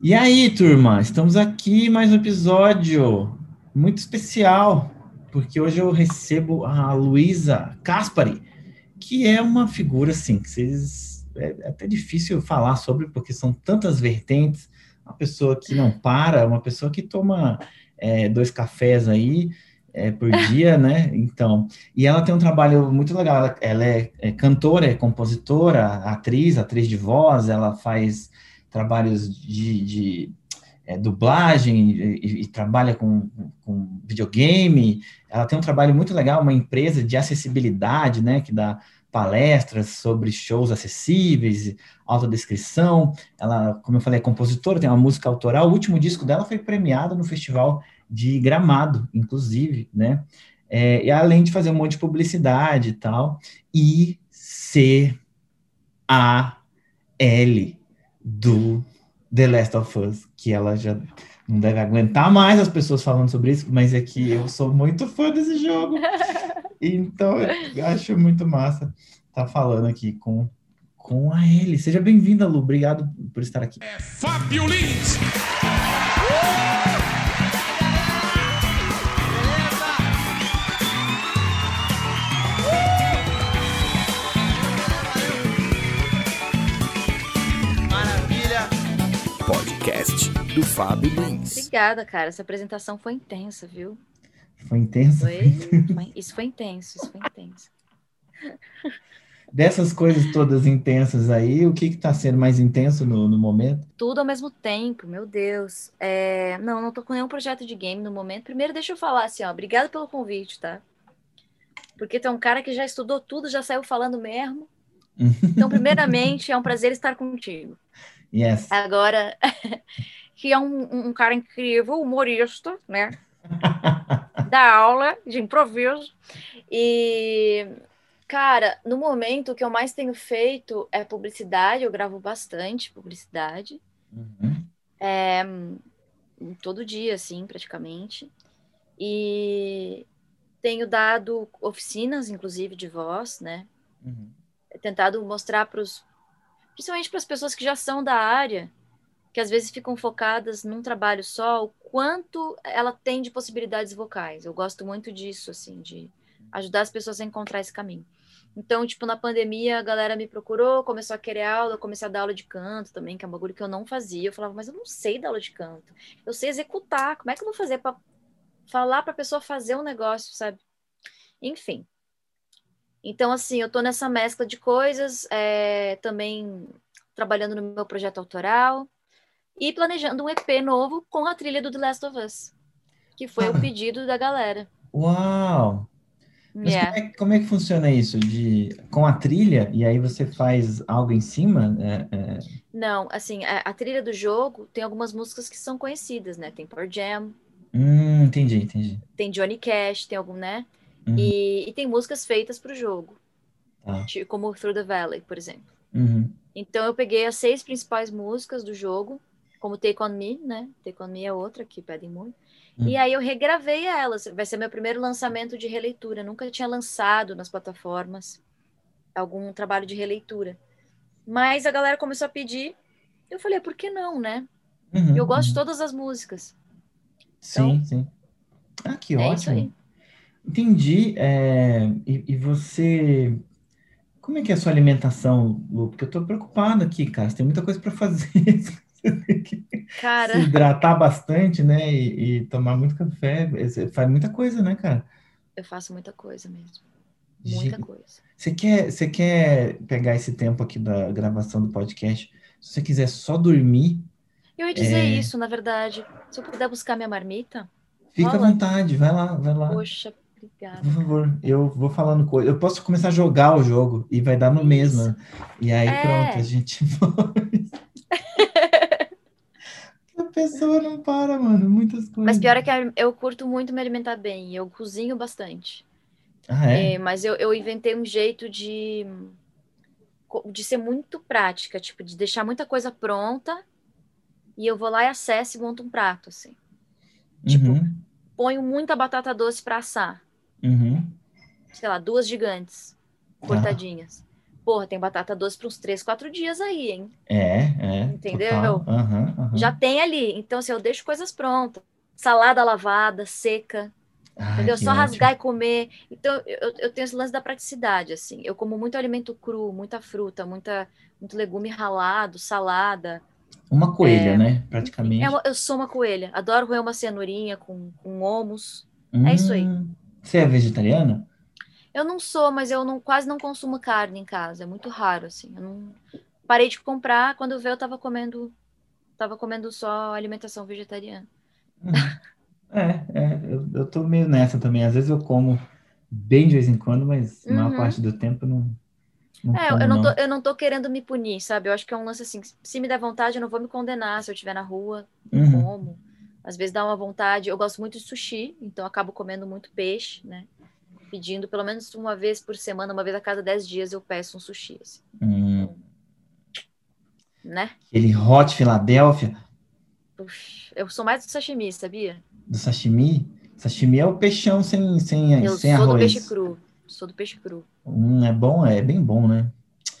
E aí, turma, estamos aqui mais um episódio muito especial, porque hoje eu recebo a Luísa Caspari, que é uma figura assim, que vocês é até difícil falar sobre, porque são tantas vertentes, uma pessoa que não para, uma pessoa que toma é, dois cafés aí é, por dia, né? Então, e ela tem um trabalho muito legal. Ela, ela é, é, cantora, é compositora, atriz, atriz de voz. Ela faz trabalhos de, de é, dublagem e, e, trabalha com, com videogame. Ela tem um trabalho muito legal, uma empresa de acessibilidade, né? Que dá palestras sobre shows acessíveis, autodescrição. Ela, como eu falei, é compositora, tem uma música autoral. O último disco dela foi premiado no Festival de Gramado, inclusive, né? É, e além de fazer um monte de publicidade e tal, e ser a L do The Last of Us, que ela já não deve aguentar mais as pessoas falando sobre isso, mas é que eu sou muito fã desse jogo. Então, eu acho muito massa estar tá falando aqui com, com a Ellie. Seja bem-vinda, Lu. Obrigado por estar aqui. É Fábio Lins! Do Fábio Lins. Obrigada, cara. Essa apresentação foi intensa, viu? Foi intensa? Foi, foi, isso foi intenso, isso foi intenso. Dessas coisas todas intensas aí, o que está sendo mais intenso no, no, momento? Tudo ao mesmo tempo, meu Deus. É... Não, não tô com nenhum projeto de game no momento. Primeiro, deixa eu falar assim, ó, obrigado pelo convite, tá? Porque tem um cara que já estudou tudo, já saiu falando mesmo. Então, primeiramente, é um prazer estar contigo. Yes. Agora, que é um, um cara incrível, humorista, né? da aula de improviso. E, cara, no momento o que eu mais tenho feito é publicidade, eu gravo bastante publicidade. Uhum. É, todo dia, assim, praticamente. E tenho dado oficinas, inclusive, de voz, né? Uhum. Tentado mostrar para os principalmente para as pessoas que já são da área, que às vezes ficam focadas num trabalho só, o quanto ela tem de possibilidades vocais. Eu gosto muito disso, assim, de ajudar as pessoas a encontrar esse caminho. Então, tipo, na pandemia, a galera me procurou, começou a querer aula, eu comecei a dar aula de canto também, que é um bagulho que eu não fazia. Eu falava, mas eu não sei dar aula de canto. Eu sei executar. Como é que eu vou fazer para falar para a pessoa fazer um negócio, sabe? Enfim, então, assim, eu tô nessa mescla de coisas, é, também trabalhando no meu projeto autoral e planejando um EP novo com a trilha do The Last of Us, que foi ah. o pedido da galera. Uau! Mas yeah. como, é, como, é, que funciona isso? De, com a trilha, e aí você faz algo em cima? É, é... Não, assim, a, a, trilha do jogo tem algumas músicas que são conhecidas, né? Tem Power Jam. Hum, entendi, entendi. Tem Johnny Cash, tem algum, né? Uhum. E, e, tem músicas feitas para o jogo, ah. como Through the Valley, por exemplo. Uhum. Então eu peguei as seis principais músicas do jogo, como Take On Me, né? Take On Me é outra que pedem muito. Uhum. E aí eu regravei elas. Vai ser meu primeiro lançamento de releitura. nunca tinha lançado nas plataformas algum trabalho de releitura. Mas a galera começou a pedir. Eu falei, por que não, né? Uhum, eu gosto de uhum. todas as músicas. Sim, então, sim. Ah, que é ótimo. Entendi. É, e, e, você. Como é que é a sua alimentação, Lu? Porque eu tô preocupado aqui, cara. Você tem muita coisa para fazer. Cara. Se hidratar bastante, né? E, e, tomar muito café. Você faz muita coisa, né, cara? Eu faço muita coisa mesmo. Muita coisa. Você quer, você quer pegar esse tempo aqui da gravação do podcast? Se você quiser só dormir. Eu ia dizer é... isso, na verdade. Se eu puder buscar minha marmita. Fica rola. à vontade, vai lá, vai lá. Poxa, Obrigada. Por favor, eu vou falando coisa. Eu posso começar a jogar o jogo e vai dar no Isso. mesmo. E aí é. pronto, a gente a pessoa não para, mano. Muitas coisas. Mas pior é que eu curto muito me alimentar bem. Eu cozinho bastante. Ah, é? é mas eu, eu inventei um jeito de, de ser muito prática, tipo, de deixar muita coisa pronta e eu vou lá e acesso e monto um prato, assim. Tipo, uhum. ponho muita batata doce para assar. Uhum. Sei lá, duas gigantes cortadinhas. Ah. Porra, tem batata doce para uns três, quatro dias aí, hein? É, é. Entendeu? Aham, aham. Já tem ali. Então, assim, eu deixo coisas prontas. Salada lavada, seca, entendeu? Só ótimo. rasgar e comer. Então, eu, eu tenho esse lance da praticidade, assim. Eu como muito alimento cru, muita fruta, muita, muito legume ralado, salada. Uma coelha, né? Praticamente. É uma- eu sou uma coelha. Adoro roer uma cenourinha com, com homus. é isso aí. Hum, Você é vegetariana? Eu não sou, mas eu não, quase não consumo carne em casa. É muito raro, assim. Eu não... Parei de comprar, quando vi, eu tava comendo, tava comendo só alimentação vegetariana. É, é, eu, eu tô meio nessa também. Às vezes eu como bem de vez em quando, mas a maior Uhum. parte do tempo não, não É, como, eu não, não. tô, eu não tô querendo me punir, sabe? Eu acho que é um lance assim, se me der vontade, eu não vou me condenar se eu estiver na rua, Uhum. como. Às vezes dá uma vontade. Eu gosto muito de sushi, então acabo comendo muito peixe, né? Pedindo pelo menos uma vez por semana, uma vez a cada 10 dias eu peço um sushi, assim, Hum, né? aquele hot Filadélfia Uf, eu sou mais do sashimi, sabia? do sashimi. Sashimi é o peixão sem, sem, Eu sem sou do arroz. peixe cru. Sou do peixe cru. Hum, é bom, é bem bom, né?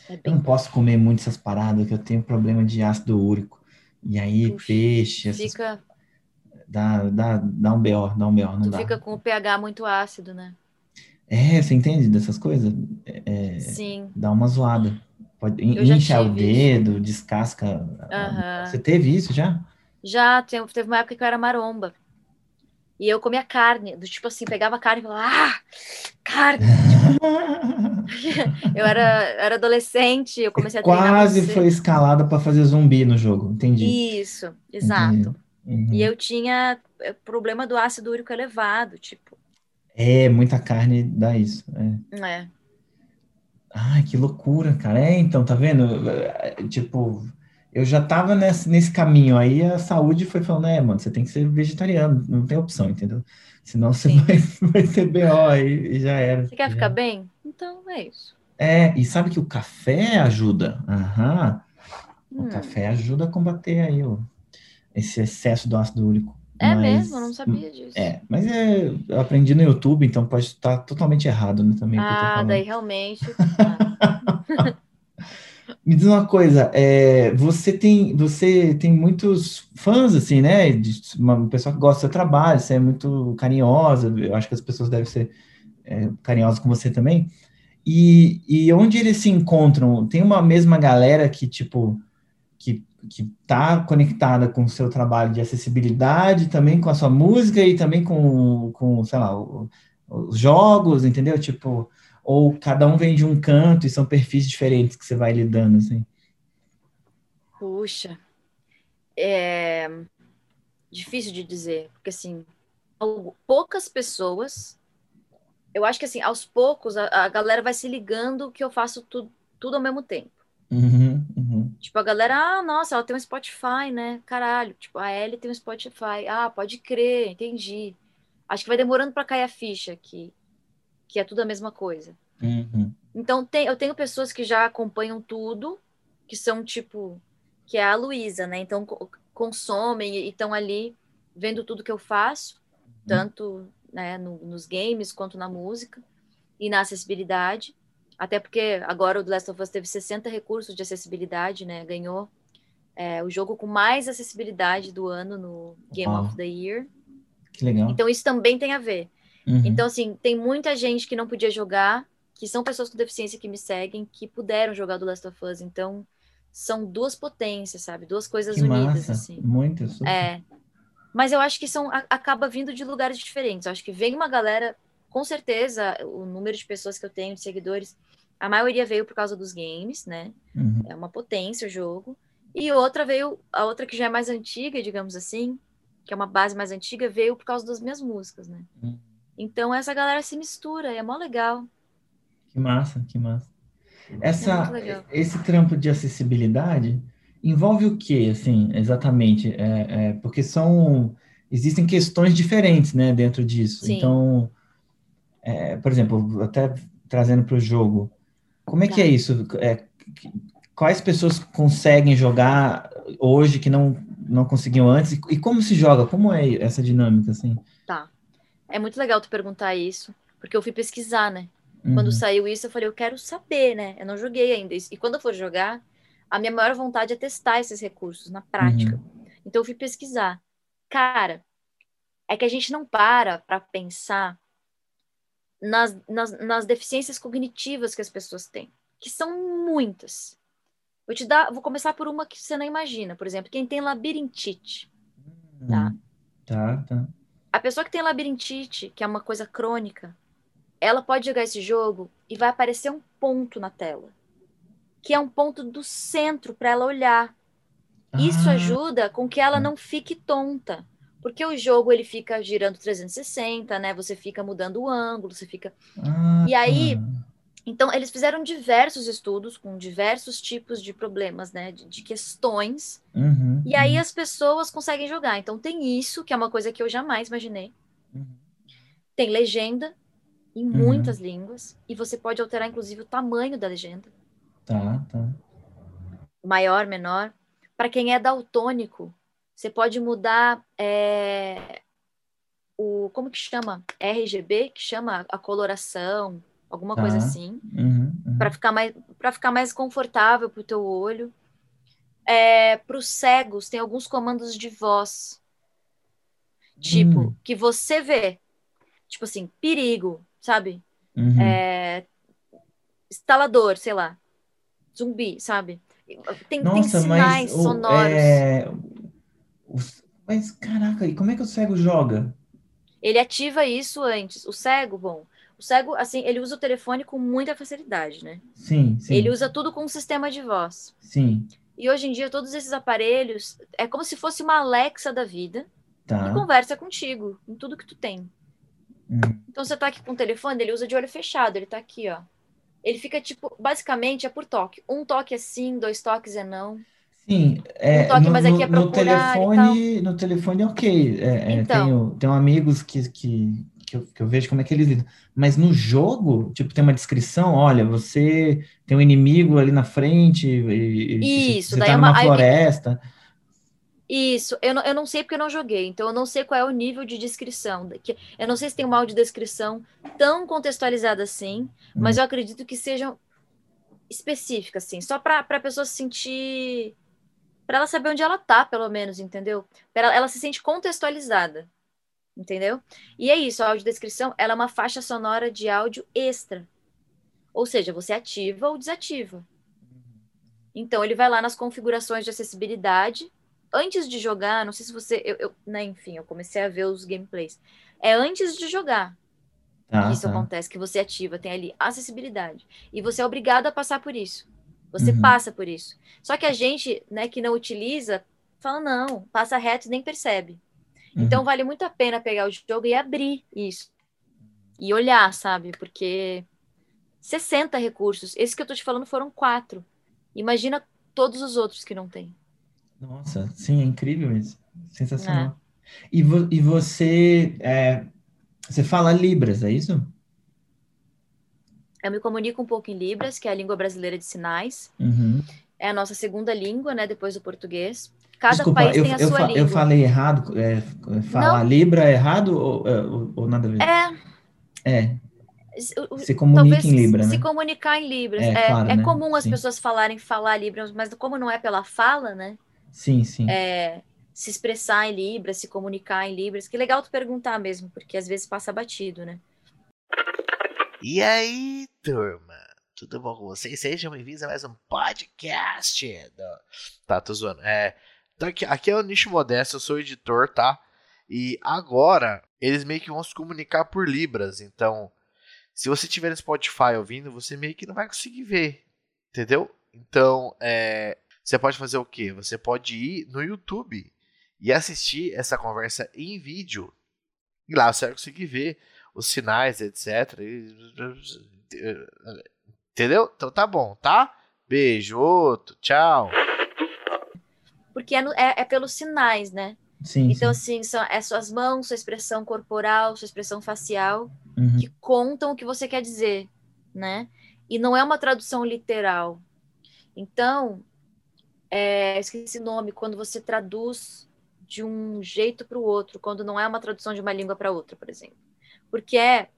É Eu bem não posso comer muito essas paradas, que eu tenho problema de ácido úrico. E aí, Puxa, peixe, essas, Fica, dá, dá, dá um BO, dá um BO, não tu dá. fica com o pH muito ácido, né? É, você entende dessas coisas? É, Sim. dá uma zoada. Pode, Eu incha o dedo, descasca. Aham. Você teve isso já? Já teve uma época que eu era maromba. E eu comia carne, do tipo assim, pegava carne e falava, ah, carne! Eu era, era adolescente, eu comecei a treinar Quase foi escalada para fazer zumbi no jogo, entendi. Isso, exato. Uhum. E eu tinha eh, problema do ácido úrico elevado, tipo, É, muita carne dá isso. é. é. Ai, que loucura, cara. É, então, tá vendo? É, Tipo, eu já tava nesse, nesse caminho aí, a saúde foi falando, é, mano, você tem que ser vegetariano, não tem opção, entendeu? Senão você Sim. vai, vai ter BO aí e já era. Você quer Já- ficar bem? Então é isso. É, e sabe que o café ajuda? Aham. O Hum, café ajuda a combater aí o, esse excesso do ácido úrico. É Mas- mesmo, eu não sabia disso. É, mas é, eu aprendi no YouTube, então pode estar totalmente errado, né, também Ah, daí realmente. Me diz uma coisa, é, você tem você tem muitos fãs assim, né? De uma pessoa que gosta do seu trabalho, você é muito carinhosa. Eu acho que as pessoas devem ser é, carinhosas com você também. E, e onde eles se encontram? Tem uma mesma galera que tipo que que tá conectada com o seu trabalho de acessibilidade, também com a sua música e também com, com sei lá, os jogos, entendeu? Tipo, ou cada um vem de um canto e são perfis diferentes que você vai lidando, assim. Puxa, é difícil de dizer, porque assim, poucas pessoas, eu acho que assim, aos poucos a, a galera vai se ligando que eu faço tudo, tudo ao mesmo tempo. Uhum, uhum. Tipo, a galera, ah, nossa, ela tem um Spotify, né? Caralho, tipo, a Ellie tem um Spotify. Ah, pode crer, entendi. Acho que vai demorando pra cair a ficha que, que é tudo a mesma coisa. Uhum. Então, tem, eu tenho pessoas que já acompanham tudo, que são tipo, que é a Luísa, né? Então, co- consomem e estão ali vendo tudo que eu faço, tanto né, no- nos games quanto na música e na acessibilidade. Até porque agora o The Last of Us teve 60 recursos de acessibilidade, né? Ganhou é, o jogo com mais acessibilidade do ano no Game Uau. of the Year. Que legal. Então, isso também tem a ver. Uhum. Então, assim, tem muita gente que não podia jogar, que são pessoas com deficiência que me seguem, que puderam jogar do Last of Us. Então, são duas potências, sabe? Duas coisas que unidas, massa. assim. Muito. super. É. Mas eu acho que são, a- acaba vindo de lugares diferentes. Eu acho que vem uma galera, com certeza, o número de pessoas que eu tenho, de seguidores, a maioria veio por causa dos games, né? Uhum. É uma potência o jogo. E outra veio, a outra que já é mais antiga, digamos assim, que é uma base mais antiga, veio por causa das minhas músicas, né? Hum. Então essa galera se mistura, é mó legal. Que massa, que massa. É Essa, legal. esse trampo de acessibilidade envolve o que, assim, exatamente? É, é, porque são existem questões diferentes, né, dentro disso. Sim. Então, é, por exemplo, até trazendo para o jogo, como é que Tá. é isso? É, quais pessoas conseguem jogar hoje que não não conseguiam antes? E, e como se joga? Como é essa dinâmica, assim? Tá. É muito legal tu perguntar isso, porque eu fui pesquisar, né? Quando Uhum. saiu isso, eu falei, eu quero saber, né? Eu não joguei ainda. E quando eu for jogar, a minha maior vontade é testar esses recursos na prática. Uhum. Então eu fui pesquisar. Cara, é que a gente não para para pensar nas, nas, nas deficiências cognitivas que as pessoas têm, que são muitas. Vou te dar, vou começar por uma que você não imagina, por exemplo, quem tem labirintite. Tá. Uhum. Tá, tá. A pessoa que tem labirintite, que é uma coisa crônica, ela pode jogar esse jogo e vai aparecer um ponto na tela, que é um ponto do centro para ela olhar. Isso Ah, ajuda com que ela não fique tonta. Porque o jogo ele fica girando 360, né? Você fica mudando o ângulo, você fica. ah, E aí, Então, eles fizeram diversos estudos com diversos tipos de problemas, né? De, de questões. uhum, E aí uhum, as pessoas conseguem jogar. Então, tem isso, que é uma coisa que eu jamais imaginei. uhum. Tem legenda em Uhum. muitas línguas. E você pode alterar, inclusive, o tamanho da legenda. Tá, tá. maior, menor. Para quem é daltônico, você pode mudar é, o como que chama? RGB, que chama a coloração, alguma Tá. coisa assim, Uhum, uhum. para ficar mais para ficar mais confortável para o teu olho. É, para os cegos tem alguns comandos de voz, tipo Hum. que você vê, tipo assim, perigo, sabe? Uhum. É, instalador, sei lá, zumbi, sabe? Tem, tem Nossa, sinais mas sonoros. é, mas caraca, e como é que o cego joga? Ele ativa isso antes. O cego, bom, o cego, assim, ele usa o telefone com muita facilidade, né? Sim, sim. Ele usa tudo com um sistema de voz. Sim, E hoje em dia, todos esses aparelhos é como se fosse uma Alexa da vida que tá. conversa contigo em tudo que tu tem. Uhum. Então, você tá aqui com o telefone, ele usa de olho fechado, ele tá aqui, ó. Ele fica, tipo, basicamente é por toque. Um toque é sim, dois toques é não. Sim, é, Um toque, no, mas aqui é no procurar telefone, no telefone é ok. É, é, Então. tenho, tenho amigos que, que, que, eu, que eu vejo como é que eles lidam. Mas no jogo, tipo, tem uma descrição, olha, você tem um inimigo ali na frente, e, Isso, você daí tá é uma- numa aí- floresta. Isso, eu não, eu não sei porque eu não joguei, então eu não sei qual é o nível de descrição. que- Eu não sei se tem uma audiodescrição tão contextualizada assim, mas Hum. eu acredito que sejam específicas, assim, só para a pessoa se sentir. Para ela saber onde ela tá, pelo menos, entendeu? Pra ela, ela se sente contextualizada, entendeu? E é isso, a audiodescrição ela é uma faixa sonora de áudio extra. Ou seja, você ativa ou desativa. Então, ele vai lá nas configurações de acessibilidade. Antes de jogar, não sei se você. Eu, eu- né, enfim, eu comecei a ver os gameplays. É antes de jogar Tá, que isso tá. acontece, que você ativa, tem ali acessibilidade. E você é obrigado a passar por isso. Você Uhum. passa por isso. Só que a gente, né, que não utiliza, fala, não, passa reto e nem percebe. Uhum. Então vale muito a pena pegar o jogo e abrir isso. E olhar, sabe? Porque 60 recursos. Esses que eu tô te falando foram quatro. Imagina todos os outros que não tem. Nossa, sim, é incrível isso. Sensacional. É. E, vo- e você, é, você fala Libras, é isso? Eu me comunico um pouco em Libras, que é a língua brasileira de sinais. Uhum. É a nossa segunda língua, né? Depois do português. Cada Desculpa, país eu, tem a eu, sua fa- língua. eu falei errado, é, falar Libra é errado ou, ou, ou nada a ver? É, É, se comunica talvez em Libra, se né? comunicar em Libras. É, É, claro, é né? comum as Sim. pessoas falarem falar Libras, mas como não é pela fala, né? Sim, sim. É, se expressar em Libras, se comunicar em Libras. Que legal tu perguntar mesmo, porque às vezes passa batido, né? E aí, turma? Tudo bom com vocês? Sejam bem-vindos a mais um podcast. do- Tá, tô zoando. É, aqui, aqui é o Nicho Modesto, eu sou editor, tá? E agora, eles meio que vão se comunicar por Libras. Então, se você tiver no Spotify ouvindo, você meio que não vai conseguir ver. Entendeu? Então, é, você pode fazer o quê? Você pode ir no YouTube e assistir essa conversa em vídeo. E lá você vai conseguir ver os sinais, etc. Entendeu? Então tá bom, tá? Beijo, outro, tchau. Porque é, no- é- é pelos sinais, né? Sim, Então, sim. assim, são, é suas mãos, sua expressão corporal, sua expressão facial, Uhum. que contam o que você quer dizer, né? E não é uma tradução literal. Então, é, esqueci o nome, quando você traduz de um jeito para o outro, quando não é uma tradução de uma língua para outra, por exemplo. Porque é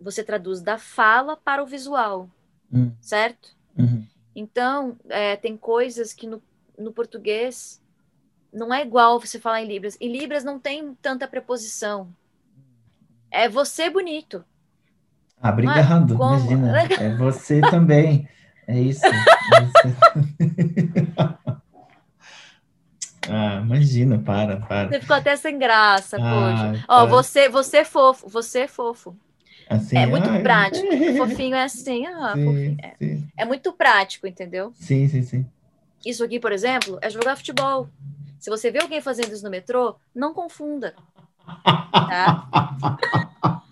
você traduz da fala para o visual, Hum, certo? uhum. Então, é, tem coisas que no, no português não é igual você falar em Libras. Em Libras não tem tanta preposição. É você bonito. Ah, obrigado, como? imagina. É você também. É isso. É você- ah, imagina, para, para. Você ficou até sem graça, Ah, poxa. Ó, você, você é fofo, você é fofo. Assim, É muito ai, prático. Fofinho é assim, ah, fofinho. Sim, É. sim, É muito prático, entendeu? sim, sim, sim. Isso aqui, por exemplo, é jogar futebol. Se você vê alguém fazendo isso no metrô, não confunda. Tá?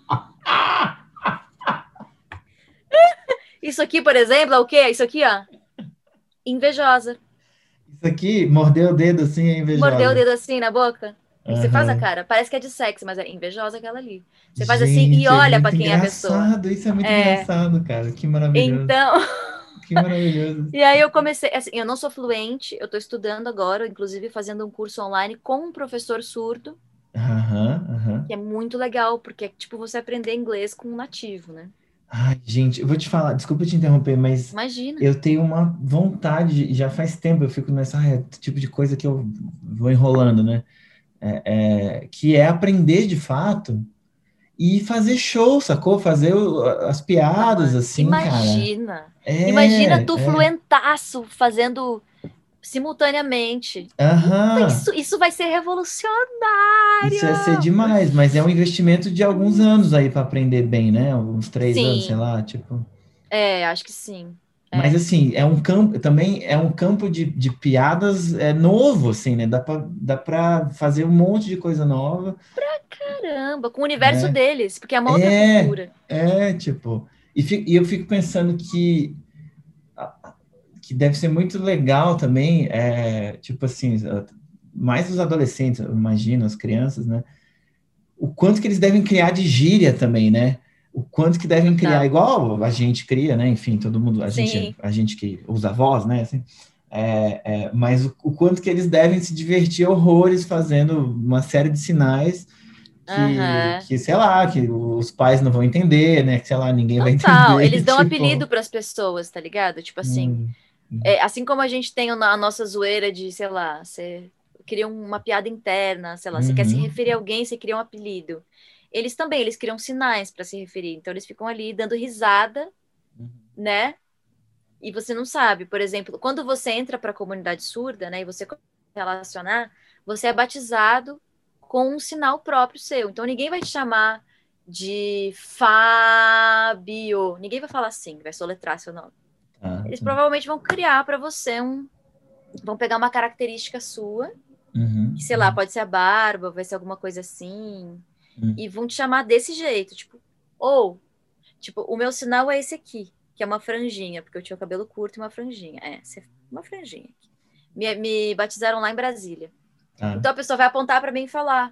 Isso aqui, por exemplo, é o quê? Isso aqui, ó. Invejosa. Isso aqui, mordeu o dedo assim, é invejosa. Mordeu o dedo assim na boca. Você faz a cara. Parece que é de sexo, mas é invejosa aquela ali. Você faz assim Gente, e olha é pra muito quem é a pessoa. Isso é muito É. engraçado, cara. Que maravilhoso. Então, Que maravilhoso. e aí eu comecei, assim, eu não sou fluente, eu tô estudando agora, inclusive fazendo um curso online com um professor surdo, Aham, aham. que é muito legal, porque é tipo você aprender inglês com um nativo, né? Ai, gente, eu vou te falar, desculpa te interromper, mas Imagina. eu tenho uma vontade, já faz tempo eu fico nessa ah, é tipo de coisa que eu vou enrolando, né? É, é, que é aprender de fato e fazer show, sacou? Fazer as piadas assim, cara. Imagina. É, Imagina tu é. fluentaço fazendo simultaneamente. Aham. Isso, isso vai ser revolucionário. Isso ia ser demais, mas é um investimento de alguns anos aí para aprender bem, né? Uns três Sim. anos, sei lá, tipo. É, acho que sim. É. Mas assim, é um campo, também é um campo de, de piadas é, novo, assim, né? Dá pra, dá pra fazer um monte de coisa nova. Caramba, com o universo É. deles, porque é uma outra É. cultura. É, tipo. E, fi- e eu fico pensando que, que deve ser muito legal também, é, tipo assim, mais os adolescentes, eu imagino, as crianças, né? O quanto que eles devem criar de gíria também, né? O quanto que devem criar, Total. igual a gente cria, né? Enfim, todo mundo, a Sim. gente, a gente que usa a voz, né? Assim, é, é, mas o, o quanto que eles devem se divertir horrores fazendo uma série de sinais que, Aham. que, sei lá, que os pais não vão entender, né? Que, sei lá, ninguém vai Total, entender. eles dão tipo, apelido para as pessoas, tá ligado? Tipo assim, hum, é, assim como a gente tem a nossa zoeira de, sei lá, você cria uma piada interna, sei lá, você quer se Uhum. referir a alguém, você cria um apelido. Eles também, eles criam sinais para se referir. Então eles ficam ali dando risada, Uhum. né? E você não sabe, por exemplo, quando você entra para a comunidade surda, né, e você relacionar, você é batizado com um sinal próprio seu. Então ninguém vai te chamar de Fábio. Ninguém vai falar assim, vai soletrar seu nome. Eles tá. provavelmente vão criar para você um. Vão pegar uma característica sua, Uhum, que sei lá, pode ser a barba, vai ser alguma coisa assim, Hum. e vão te chamar desse jeito, tipo, ou, tipo, o meu sinal é esse aqui, que é uma franjinha, porque eu tinha o cabelo curto e uma franjinha. É, você- uma franjinha. Me, me batizaram lá em Brasília. tá. Então a pessoa vai apontar para mim e falar,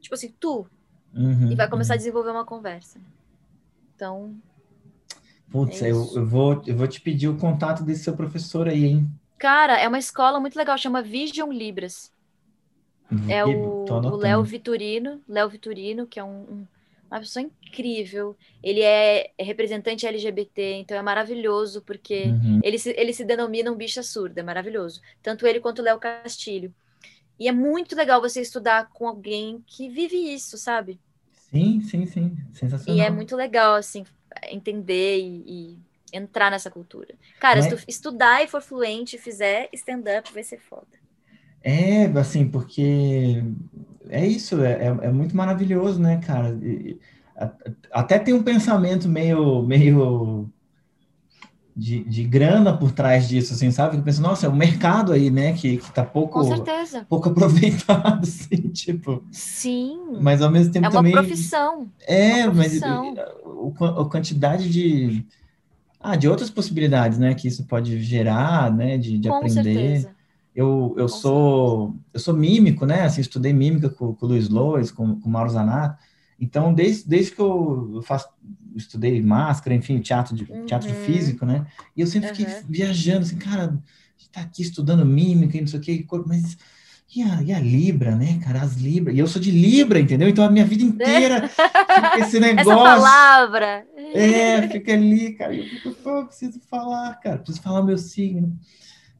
tipo assim, tu, Uhum, e vai começar a uhum. desenvolver uma conversa. Então, Putz, é eu, eu vou, eu vou te pedir o contato desse seu professor aí, hein? cara, é uma escola muito legal, chama Vision Libras. É Vi- o. Léo Vitorino, Léo Vitorino, que é um, um- uma pessoa incrível. Ele é representante LGBT, então é maravilhoso, porque Uhum, ele se, ele se denomina um bicha surda, é maravilhoso. Tanto ele quanto o Léo Castilho. E é muito legal você estudar com alguém que vive isso, sabe? Sim, sim, sim. Sensacional. E é muito legal, assim, entender e, e entrar nessa cultura. Cara, se Mas- tu estudar e for fluente e fizer stand-up, vai ser foda. É, assim, porque é isso, é, é, é muito maravilhoso, né, cara? E- até tem um pensamento meio, meio de, de grana por trás disso, assim, sabe? Que pensa, nossa, é um mercado aí, né, que, que tá pouco, certeza. pouco aproveitado, assim, tipo. Sim. Mas ao mesmo tempo É uma também. profissão. É, uma mas profissão. o, quan- a quantidade de. Ah, de outras possibilidades, né, que isso pode gerar, né, de, de Com aprender. certeza. Eu, eu Com sou eu sou mímico, né? Assim, estudei mímica com, com o Luiz Lois, com, com o Mauro Zanato. Então, desde, desde que eu faço, estudei máscara, enfim, teatro de, teatro Uhum. físico, né? E eu sempre fiquei Uhum. viajando, assim, cara, a gente tá aqui estudando mímica e não sei o quê, mas e a, e a Libra, né, cara? As Libra. E eu sou de Libra, entendeu? Então a minha vida inteira fica esse negócio. Essa palavra. É, fica ali, cara. Eu fico, pô, preciso falar, cara. Preciso falar o meu signo.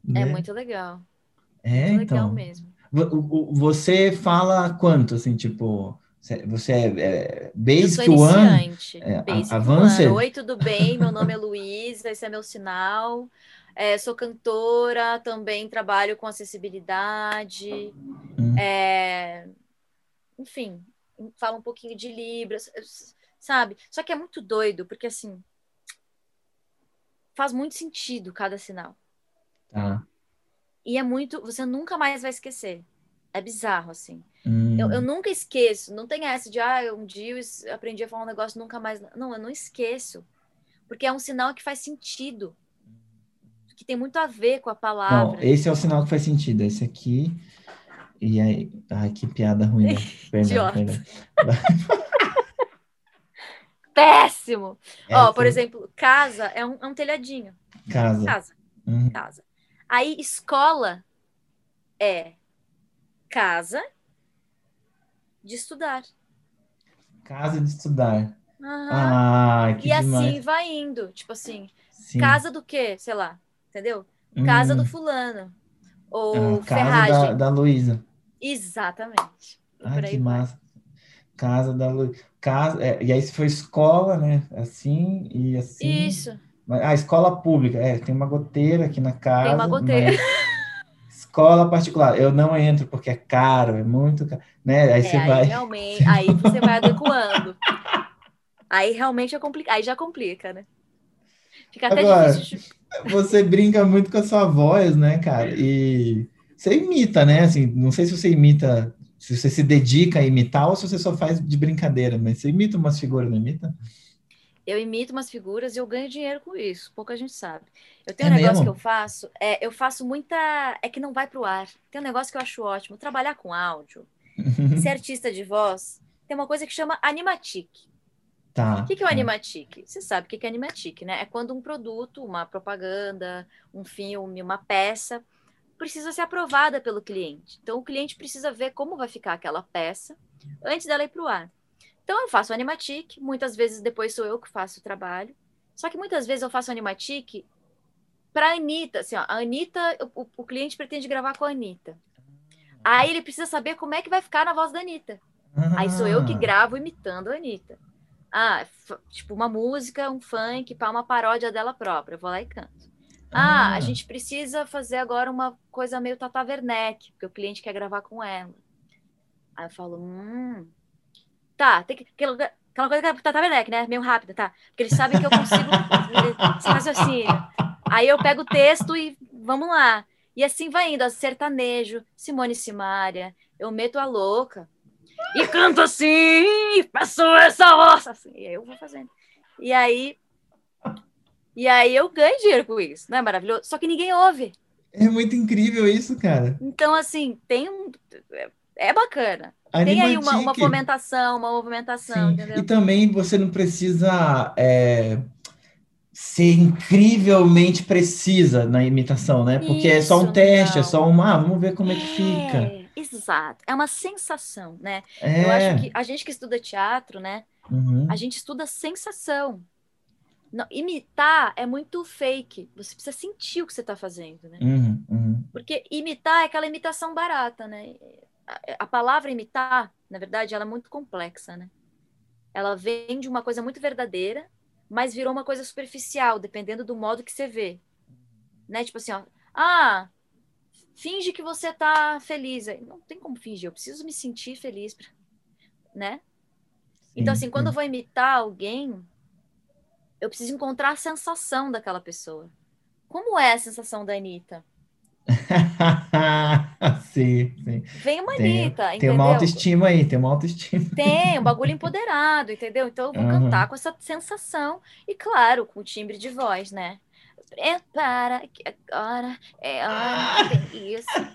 É né? muito legal. É, Muito então. legal mesmo. Você fala quanto, assim, tipo, você- é, é Eu basic sou one? É, a- Basic advanced? one. Oi, tudo bem? Meu nome é Luísa, esse é meu sinal. É, sou cantora, também trabalho com acessibilidade. Hum. É, enfim, falo um pouquinho de Libras, sabe? Só que é muito doido, porque assim faz muito sentido cada sinal. Tá. E é muito. Você nunca mais vai esquecer. É bizarro, assim. Hum. Eu, eu nunca esqueço. Não tem essa de, ah, um dia eu aprendi a falar um negócio nunca mais. Não, eu não esqueço. Porque é um sinal que faz sentido. Que tem muito a ver com a Não, palavra. esse é o sinal que faz sentido. Esse aqui. E aí. Ai, que piada ruim. né? Perdão, Idiota. perdão. Péssimo! Ó, por Essa exemplo, casa é um, é um telhadinho. Casa. Casa, Uhum. casa. Aí, escola é casa de estudar. Casa de estudar. Aham. Ai, que e demais. assim vai indo. Tipo assim, Sim. casa do quê? Sei lá, entendeu? Casa Hum. do fulano. Ou Ah, casa ferragem. da, da Luísa. Exatamente. Ai, que vai. massa. Casa da Luísa. Casa, é, e aí se foi escola, né? Assim e assim. Isso. Mas- Ah, escola pública. É, tem uma goteira aqui na casa. Tem uma goteira. mas Escola particular. Eu não entro porque é caro, é muito caro. Né? Aí É, você aí vai. realmente, aí você vai adequando. Aí realmente é complicado. Aí já complica, né? Fica até Agora- difícil. Você brinca muito com a sua voz, né, cara? E você imita, né? Assim, não sei se você imita, se você se dedica a imitar ou se você só faz de brincadeira, mas você imita umas figuras, não imita? Eu imito umas figuras e eu ganho dinheiro com isso. Pouca gente sabe. Eu tenho É um negócio mesmo? que eu faço. É, eu faço muita. É que não vai pro ar. Tem um negócio que eu acho ótimo. Trabalhar com áudio, ser artista de voz, tem uma coisa que chama animatic. Tá. O que, que é o tá. animatic? Você sabe o que que é animatic, né? É quando um produto, uma propaganda, um filme, uma peça precisa ser aprovada pelo cliente. Então, o cliente precisa ver como vai ficar aquela peça antes dela ir para o ar. Então, eu faço animatic, muitas vezes depois sou eu que faço o trabalho. Só que muitas vezes eu faço animatic para a Anitta. Assim, ó, a Anitta, o, o- cliente pretende gravar com a Anitta. Aí ele precisa saber como é que vai ficar na voz da Anitta. Aí sou eu que Ah, gravo imitando a Anitta. Ah, tipo uma música, um funk, para uma paródia dela própria. Eu vou lá e canto. Ah, Ah. a gente precisa fazer agora uma coisa meio Tata Werneck, porque o cliente quer gravar com ela. Aí eu falo, hum. Tá, tem que. Aquela, aquela coisa que é Tata Werneck, né? Meio rápida, tá? Porque eles sabem que eu consigo esse raciocínio. Aí eu pego o texto e vamos lá. E assim vai indo, ó, sertanejo, Simone Simaria, eu meto a louca. E canto assim, faço essa voz. Assim, e aí eu vou fazendo. E aí. E aí eu ganho dinheiro com isso, não é maravilhoso? Só que ninguém ouve. É muito incrível isso, cara. Então, assim, tem um. É bacana. Tem aí uma, uma fomentação, uma movimentação, Sim. entendeu? E também você não precisa é, ser incrivelmente precisa na imitação, né? Porque é só um Isso, teste, é não. só uma, ah, vamos ver como é que fica. É, exato. É uma sensação, né? É. Eu acho que a gente que estuda teatro, né? Uhum. A gente estuda sensação. Não, imitar é muito fake. Você precisa sentir o que você está fazendo, né? Uhum, uhum. Porque imitar é aquela imitação barata, né? A, palavra imitar, na verdade, ela é muito complexa, né? Ela vem de uma coisa muito verdadeira, mas virou uma coisa superficial, dependendo do modo que você vê. Né? Tipo assim, ó, ah, finge que você tá feliz. Não tem como fingir, eu preciso me sentir feliz, pra- né? Então, Sim, assim, quando eu vou imitar alguém, eu preciso encontrar a sensação daquela pessoa. Como é a sensação da Anitta? sim, sim. Vem uma Tem, Anitta, tem entendeu? uma autoestima aí, tem uma autoestima. Tem, um bagulho empoderado, entendeu? Então eu vou Aham. cantar com essa sensação. E claro, com o timbre de voz, né? Prepara que agora é hora tem isso.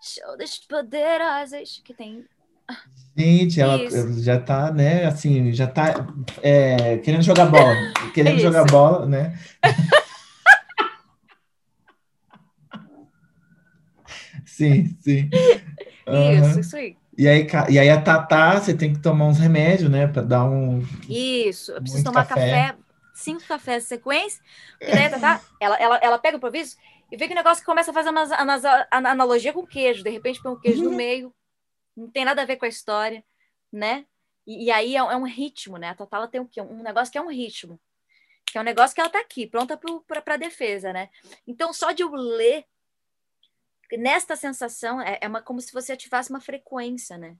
Show das poderosas que tem. Gente, ela Isso. já tá, né, assim, já tá é, querendo jogar bola, querendo Isso. jogar bola, né? Sim, sim. Isso, Aham. isso aí. E aí, e aí a Tatá, você tem que tomar uns remédios, né? Pra dar um. Isso, eu preciso tomar café. café. cinco cafés em sequência, porque daí tá, tá, ela, ela, ela pega o improviso e vê que o negócio começa a fazer uma ana- ana- analogia com queijo, de repente põe um queijo no meio, não tem nada a ver com a história, né? E, e aí é, um- é um ritmo, né? A Tatá ela tem o quê? Um negócio que é um ritmo, que é um negócio que ela tá aqui, pronta para a defesa, né? Então, só de eu ler, nesta sensação, é, é uma, como se você ativasse uma frequência, né?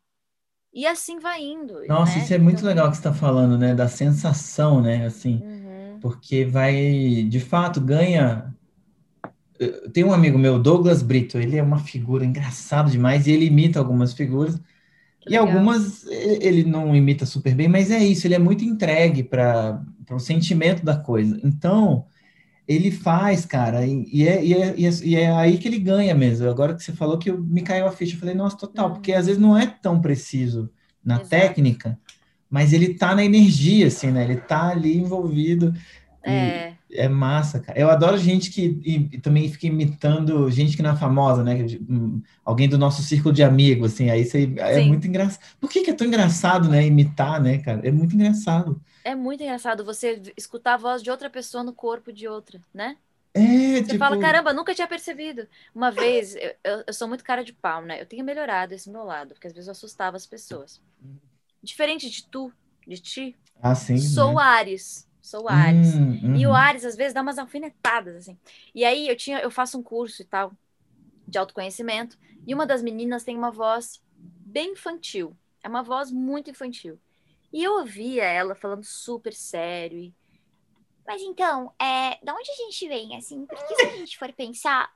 E assim vai indo. Nossa, né? isso é muito Então- legal que você está falando, né? Da sensação, né? Assim, Uhum. porque vai, de fato, ganha. Tem um amigo meu, Douglas Brito, ele é uma figura engraçado demais e ele imita algumas figuras. Que E legal. algumas ele não imita super bem, mas é isso, ele é muito entregue para o sentimento da coisa. Então, ele faz, cara, e, é, e, é, e, é, e é aí que ele ganha mesmo. Agora que você falou que eu- me caiu a ficha, eu falei, nossa, total, porque às vezes não é tão preciso na Exato. técnica, mas ele tá na energia, assim, né? Ele tá ali envolvido. E É, é massa, cara. Eu adoro gente que e- e também fica imitando gente que não é famosa, né? Hum, Alguém do nosso círculo de amigos, assim. Aí você, é muito engraçado. Por que que é tão engraçado, né? Imitar, né, cara? É muito engraçado. É muito engraçado você escutar a voz de outra pessoa no corpo de outra, né? É, Você tipo, fala, caramba, nunca tinha percebido. Uma vez, eu, eu- eu sou muito cara de pau, né? Eu tenho melhorado esse meu lado, porque às vezes eu assustava as pessoas. Diferente de tu, de ti, ah, sim, sou né? Ares. Sou Ares. Hum, E o uhum. Ares, às vezes, dá umas alfinetadas, assim. E aí, eu tinha, eu faço um curso e tal, de autoconhecimento, e uma das meninas tem uma voz bem infantil. É uma voz muito infantil. E eu ouvia ela falando super sério. E... Mas então, é, da onde a gente vem, assim? Porque se a gente for pensar...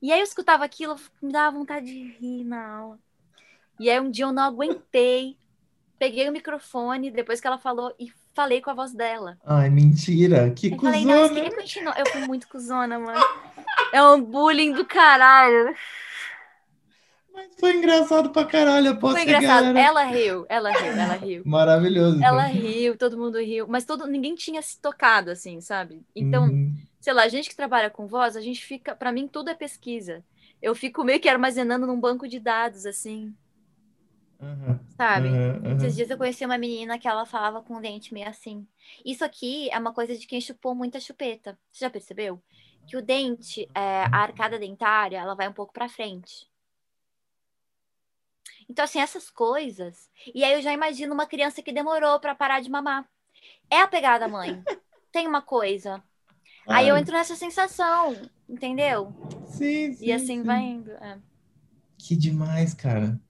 E aí eu escutava aquilo, me dava vontade de rir na aula. E aí um dia eu não aguentei, peguei o microfone, depois que ela falou, e falei com a voz dela. Ai, mentira. Que Eu falei, não, você cuzona. queria continuar. Eu fui muito cuzona, mano. É um bullying do caralho. Mas foi engraçado pra caralho. Eu posso Foi engraçado. galera. Ela riu, ela riu, ela riu. Maravilhoso. Ela então. riu, todo mundo riu, mas todo ninguém tinha se tocado assim, sabe? Então, Uhum. sei lá, a gente que trabalha com voz, a gente fica, Pra mim tudo é pesquisa. Eu fico meio que armazenando num banco de dados assim, Uhum. sabe? Uhum, uhum. Esses dias eu conheci uma menina que ela falava com o dente meio assim. Isso aqui é uma coisa de quem chupou muita chupeta. Você já percebeu? Que o dente, é, a arcada dentária, ela vai um pouco pra frente. Então, assim, essas coisas. E aí eu já imagino uma criança que demorou pra parar de mamar. É a pegada mãe. Tem uma coisa. Aí eu entro nessa sensação, entendeu? Sim, sim, E assim sim. vai indo. é. Que demais, cara.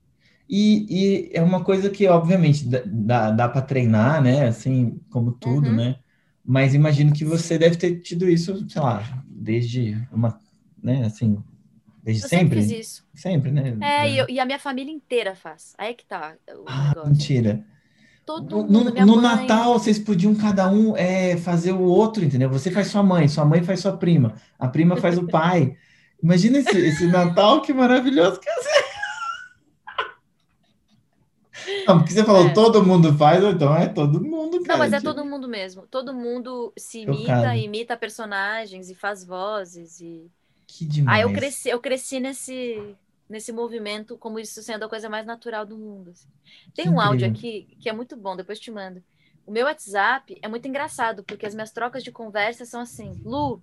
E, e é uma coisa que, obviamente, dá, dá, dá para treinar, né? Assim, como tudo, Uhum. né? Mas imagino que você deve ter tido isso, sei lá, desde uma, né? Assim, desde Eu sempre sempre? fiz isso. Sempre, né? É, e, eu- e a minha família inteira faz. Aí que tá o Ah, negócio. mentira. Todo No, mundo, no- mãe. Natal, vocês podiam cada um é, fazer o outro, entendeu? Você faz sua mãe, sua mãe faz sua prima, a prima faz o pai. Imagina esse, esse Natal, que maravilhoso que ia ser. Não, porque você falou É. todo mundo faz, então é todo mundo, Não, mas é todo mundo mesmo. Todo mundo se imita, imita personagens e faz vozes. E... Que demais. Aí eu cresci, eu cresci nesse, nesse movimento como isso sendo a coisa mais natural do mundo. assim. Tem Que um áudio incrível. aqui que é muito bom, depois te mando. O meu WhatsApp é muito engraçado, porque as minhas trocas de conversa são assim, Lu,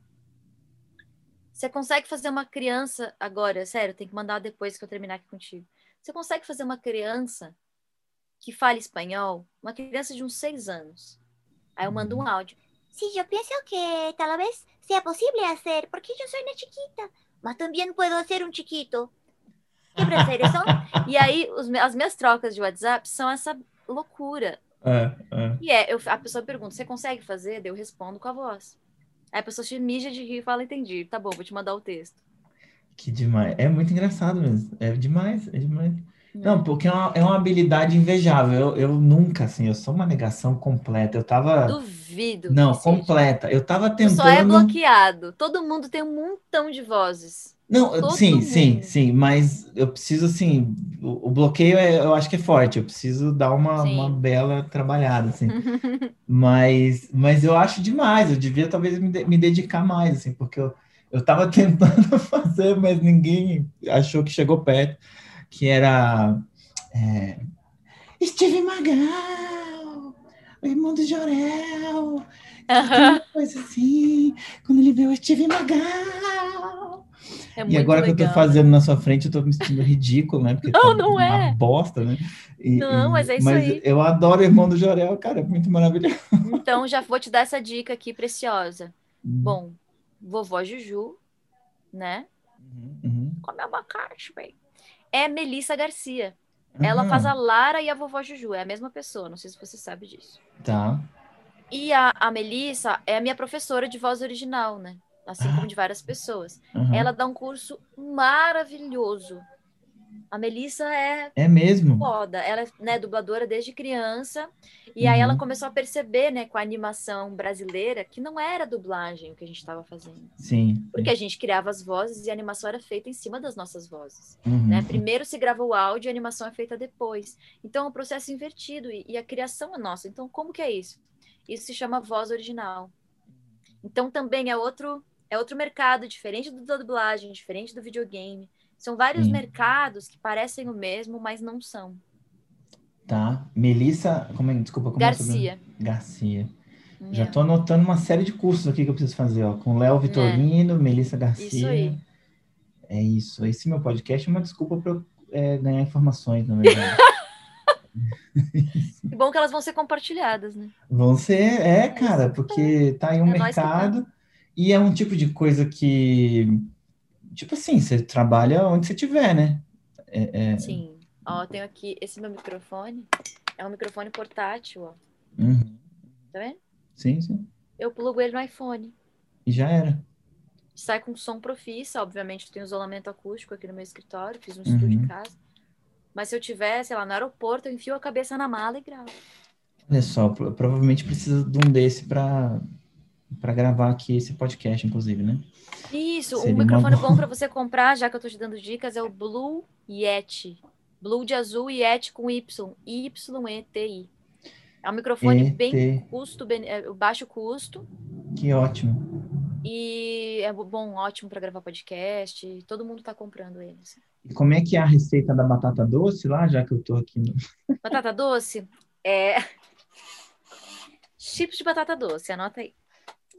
você consegue fazer uma criança agora, sério, tem que mandar depois que eu terminar aqui contigo. Você consegue fazer uma criança que fale espanhol, uma criança de uns seis anos. Aí eu mando um áudio. Sí, yo pienso que tal vez sea posible hacer, porque yo soy una chiquita, mas también puedo ser un chiquito. ¿Qué prefieres? Son? E aí os as minhas trocas de WhatsApp são essa loucura. É, é. E é, eu- a pessoa pergunta, você consegue fazer? Daí Eu respondo com a voz. Aí a pessoa se mija de rir e fala, entendi, tá bom, vou te mandar o texto. Que demais. É muito engraçado mesmo. É demais, é demais. Não, porque é uma, é uma habilidade invejável. Eu, eu nunca, assim, eu sou uma negação completa. Eu tava. Duvido. Não, que seja. completa. Eu tava Tu só é tentando. bloqueado. Todo mundo tem um montão de vozes. Não, Todo sim, sim, mundo. sim, mas eu preciso, assim, o, o bloqueio é- eu acho que é forte, eu preciso dar uma, Sim. uma bela trabalhada, assim. Mas, mas eu acho demais, eu devia talvez me, de- me dedicar mais, assim, porque eu, Eu tava tentando fazer, mas ninguém achou que chegou perto. Que era é, Steve Magal, o irmão do Jorel. Aham. Coisa assim, quando ele vê o Steve Magal. É E agora que eu tô legal. fazendo na sua frente, eu tô me sentindo ridículo, né? Porque Não, tá não uma é. bosta, né? E- Não, mas é isso mas aí. eu adoro o irmão do Jorel, cara, é muito maravilhoso. Então já vou te dar essa dica aqui preciosa. Bom, vovó Juju, né? Uhum, uhum. Come abacate, bem. É Melissa Garcia. Ela Aham, faz a Lara e a vovó Juju. É a mesma pessoa, não sei se você sabe disso. Tá. E a, a Melissa é a minha professora de voz original, né? Assim como de várias pessoas. aham. Ela dá um curso maravilhoso. A Melissa é É mesmo? foda. Ela é né, dubladora desde criança. E aí ela Uhum. começou a perceber, né, com a animação brasileira, que não era dublagem o que a gente estava fazendo. Sim. Porque a gente criava as vozes e a animação era feita em cima das nossas vozes. Uhum. né? Primeiro se grava o áudio e a animação é feita depois. Então é um processo invertido e, e a criação é nossa. Então como que é isso? Isso se chama voz original. Então também é outro é outro mercado diferente do da dublagem, diferente do videogame. São vários Sim. mercados que parecem o mesmo, mas não são. Tá. Melissa, como é, desculpa, como é o sobrenome? Garcia. Garcia. Já É. tô anotando uma série de cursos aqui que eu preciso fazer, ó, com Léo Vitorino, Melissa Garcia. Isso aí. É isso. Esse meu podcast é uma desculpa para eu é, ganhar informações, na verdade. Que bom que elas vão ser compartilhadas, né? Vão ser, é, cara, porque tá um É nós que tá. mercado e é um tipo de coisa que, tipo assim, você trabalha onde você tiver, né? É, é- Sim. Ó, eu tenho aqui esse meu microfone. É um microfone portátil, ó. Uhum. Tá vendo? Sim, sim. Eu plugo ele no iPhone. E já era. sai com som profissa, obviamente eu tenho isolamento acústico aqui no meu escritório, fiz um estúdio Uhum. em casa. Mas se eu tiver, sei lá, no aeroporto, eu enfio a cabeça na mala e gravo. Olha só, pro- provavelmente precisa de um desse para para gravar aqui esse podcast, inclusive, né? Isso, Seria um microfone boa. bom para você comprar, já que eu tô te dando dicas, é o Blue Yeti. Blue de azul e Yeti com Y. Y-E-T-I. É um microfone bem E-T. custo, bene- é, baixo custo. Que ótimo. E é bom, ótimo para gravar podcast. Todo mundo tá comprando ele. assim. E como é que é a receita da batata doce lá, já que eu tô aqui no... Batata doce é. Chips de batata doce, anota aí.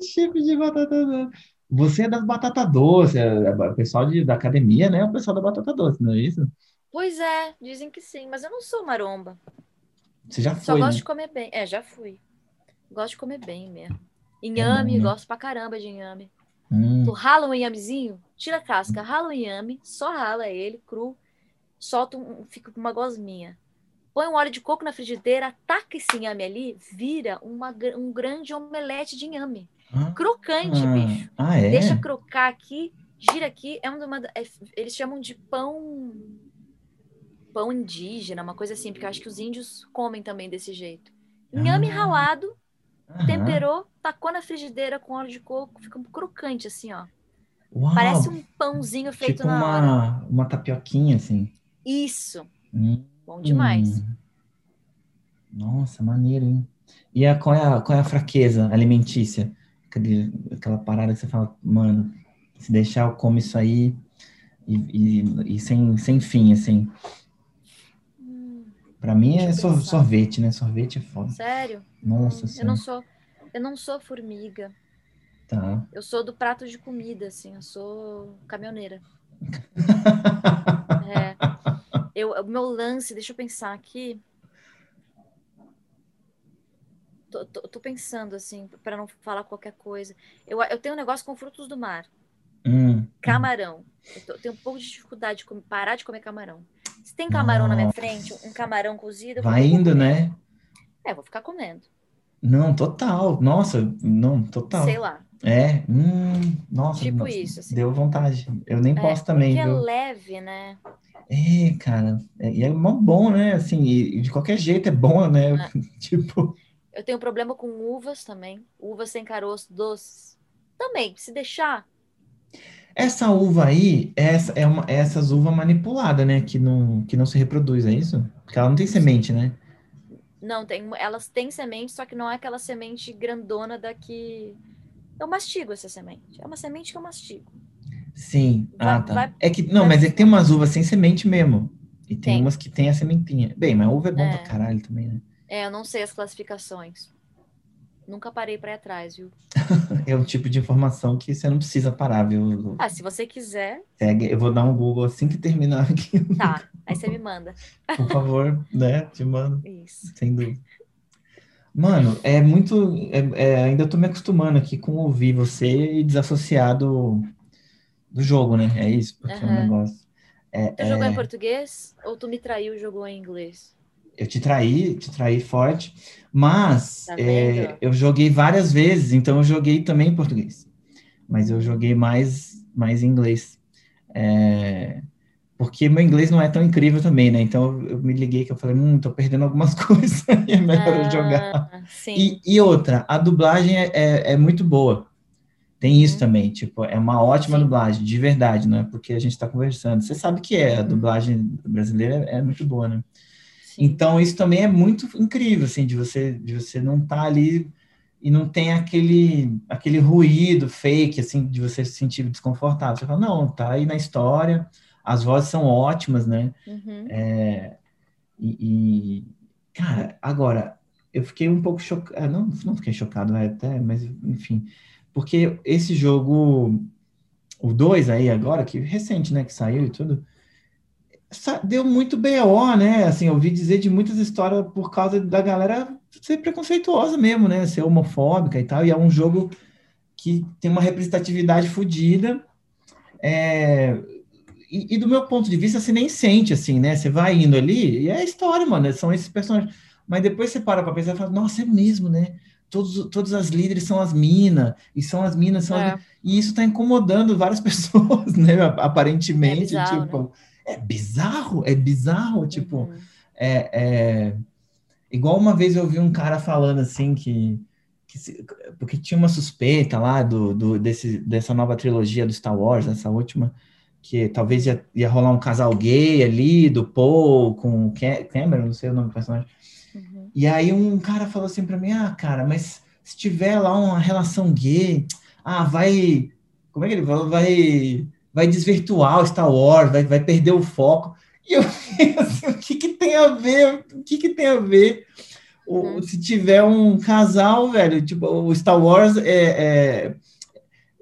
Chip de batata doce. Você é das batata doce, é, é o pessoal de, da academia, né? É o pessoal da batata doce, não é isso? Pois é, dizem que sim, mas eu não sou maromba. Você já Só foi, gosto né? de comer bem. É, já fui. Gosto de comer bem mesmo. Inhame, bom, né? gosto pra caramba de inhame. Hum, Tu rala um inhamezinho, tira a casca, rala o inhame, só rala ele, cru, solta um, fica com uma gosminha. Põe um óleo de coco na frigideira, taca esse inhame ali, vira uma um grande omelete de inhame. Ah, Crocante, ah, bicho. Ah, é? Deixa crocar aqui, gira aqui. É uma, é- eles chamam de pão. Pão indígena, uma coisa assim, porque eu acho que os índios comem também desse jeito. Inhame Ah. ralado, temperou, tacou na frigideira com óleo de coco, fica um crocante assim, ó. Uau, Parece um pãozinho feito tipo na hora. uma, uma tapioquinha, assim. Isso, Hum, bom demais. hum. Nossa, maneiro, hein? E a, qual, é a, qual é a fraqueza alimentícia? Aquele, aquela parada que você fala, mano, se deixar eu como isso aí e, e, e sem, sem fim, assim. Hum, Pra mim é sorvete, né? Sorvete é foda. sério? Nossa Hum, eu senhora. não sou, eu não sou formiga. Tá. Eu sou do prato de comida, assim. Eu sou caminhoneira. É. Eu, o meu lance, deixa eu pensar aqui. Tô, tô- tô pensando, assim, para não falar qualquer coisa. Eu, eu tenho um negócio com frutos do mar. Hum, Camarão. Eu, tô- eu tenho um pouco de dificuldade de comer- parar de comer camarão. Se tem camarão na minha Nossa. frente, um camarão cozido, Vai indo, né? É, vou ficar comendo. Não, total. Nossa, não, total. Sei lá. É, hum, nossa, Tipo nossa, isso, assim. deu vontade. Eu nem É, posso também, porque é viu? leve, né? É, cara, é, e é bom, né? Assim, e, e de qualquer jeito é bom, né? É. Tipo, Eu tenho problema com uvas também. Uvas sem caroço, doces. Também, se deixar, essa uva aí, essa é uma, essas uvas manipuladas, né? Que não, que não se reproduz, é isso? Porque ela não tem semente, né? Não, tem, elas têm semente, só que não é aquela semente grandona da que, Eu mastigo essa semente. É uma semente que eu mastigo. Sim. Vai- ah, tá. vai- é que, não, vai- mas é que tem umas uvas sem semente mesmo. E tem, Tem. umas que tem a sementinha. Bem, mas uva é bom É. pra caralho também, né? É, eu não sei as classificações. Nunca parei pra ir atrás, viu? É um tipo de informação que você não precisa parar, viu? Ah, se você quiser, Segue, eu vou dar um Google assim que terminar aqui, tá. Aí você me manda. por favor, né? Te mando, Isso. sem dúvida. Mano, é muito. é- é, ainda tô me acostumando aqui com ouvir você e desassociar do, do jogo, né? É isso, porque é um negócio. É, Tu jogou é, em português ou tu me traiu e jogou em inglês? Eu te traí, te traí forte, mas Tá é, eu joguei várias vezes, então eu joguei também em português. Mas eu joguei mais, mais em inglês. É, porque meu inglês não é tão incrível também, né? Então eu me liguei que eu falei, hum, tô perdendo algumas coisas, e é melhor eu jogar. Ah. E, e outra, a dublagem é, é, é muito boa. Tem isso Uhum. também, tipo, é uma ótima Sim. dublagem, de verdade, não é porque a gente está conversando. Você sabe que é, a Uhum. dublagem brasileira é, é muito boa, né? Sim. Então isso também é muito incrível, assim, de você, de você não estar ali e não tem aquele, aquele ruído fake, assim, de você se sentir desconfortável. Você fala, não, tá aí na história, as vozes são ótimas, né? Uhum. É, e, e, cara, agora, eu fiquei um pouco chocado, não, não fiquei chocado, é, até, mas enfim, porque esse jogo, o 2 aí agora, que recente, né, que saiu e tudo, deu muito BO, né, assim, eu ouvi dizer de muitas histórias por causa da galera ser preconceituosa mesmo, né, ser homofóbica e tal, e é um jogo que tem uma representatividade fodida, é, e, e do meu ponto de vista, você nem sente, assim, né? Você vai indo ali e é a história, mano. São esses personagens. Mas depois você para pra pensar e fala, nossa, é mesmo, né? Todos, todas as líderes são as minas, e são as minas, são as... É. E isso tá incomodando várias pessoas, né? Aparentemente, É bizarro, tipo... É bizarro, é bizarro, tipo... Uhum. É, é- Igual uma vez eu vi um cara falando assim que, que se- porque tinha uma suspeita lá do, do- desse, dessa nova trilogia do Star Wars, essa última, que talvez ia, ia rolar um casal gay ali, do Paul com o Ca- Cameron, não sei o nome do personagem. Uhum. E aí um cara falou assim pra mim, ah, cara, mas se tiver lá uma relação gay, ah, vai, como é que ele falou? Vai, vai desvirtuar o Star Wars, vai, vai perder o foco. E eu assim, o que que tem a ver? O que que tem a ver? O- Uhum. se tiver um casal, velho, tipo, o Star Wars é, é-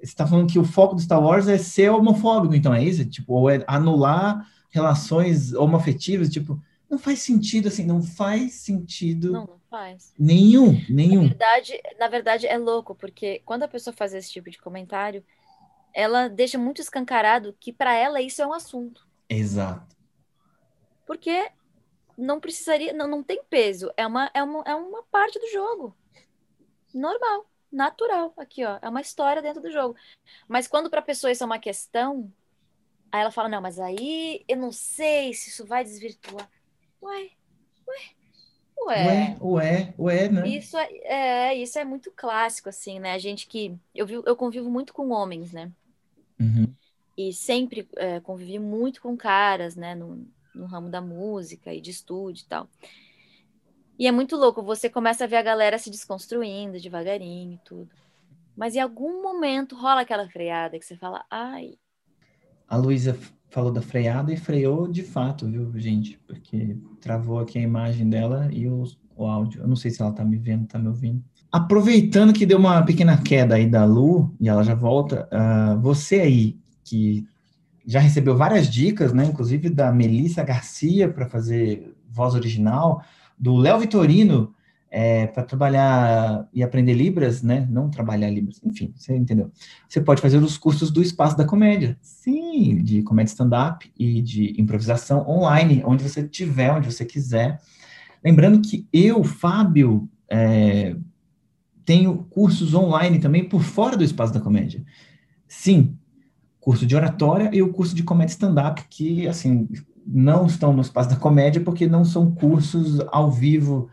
você tá falando que o foco do Star Wars é ser homofóbico, então é isso? Tipo, ou é anular relações homoafetivas, tipo, não faz sentido, assim, não faz sentido Não, não faz. nenhum, Na nenhum. verdade, na verdade, é louco, porque quando a pessoa faz esse tipo de comentário, ela deixa muito escancarado que para ela isso é um assunto. Exato. Porque não precisaria, não, não tem peso. É uma, é, uma, é uma parte do jogo. Normal, natural. Aqui, ó. É uma história dentro do jogo. Mas quando para a pessoa isso é uma questão, aí ela fala: não, mas aí eu não sei se isso vai desvirtuar. Ué, ué, Ué, ué, ué, né? Isso é, é, isso é muito clássico, assim, né? A gente que. Eu, vi, eu convivo muito com homens, né? Uhum. E sempre é, convivi muito com caras, né? No, no ramo da música e de estúdio e tal. E é muito louco, você começa a ver a galera se desconstruindo devagarinho e tudo. Mas em algum momento rola aquela freada que você fala, ai, A Luísa falou da freada e freou de fato, viu, gente? Porque travou aqui a imagem dela e o, o áudio. Eu não sei se ela tá me vendo, tá me ouvindo. Aproveitando que deu uma pequena queda aí da Lu e ela já volta, ah, você aí que já recebeu várias dicas, né? Inclusive da Melissa Garcia para fazer voz original, do Léo Vitorino para trabalhar e aprender Libras, né? Não trabalhar Libras, enfim, você entendeu? Você pode fazer os cursos do Espaço da Comédia. Sim, de comédia stand-up e de improvisação online, onde você tiver, onde você quiser. Lembrando que eu, Fábio, é, tenho cursos online também por fora do Espaço da Comédia. Sim, curso de oratória e o curso de comédia stand-up, que, assim, não estão no Espaço da Comédia porque não são cursos ao vivo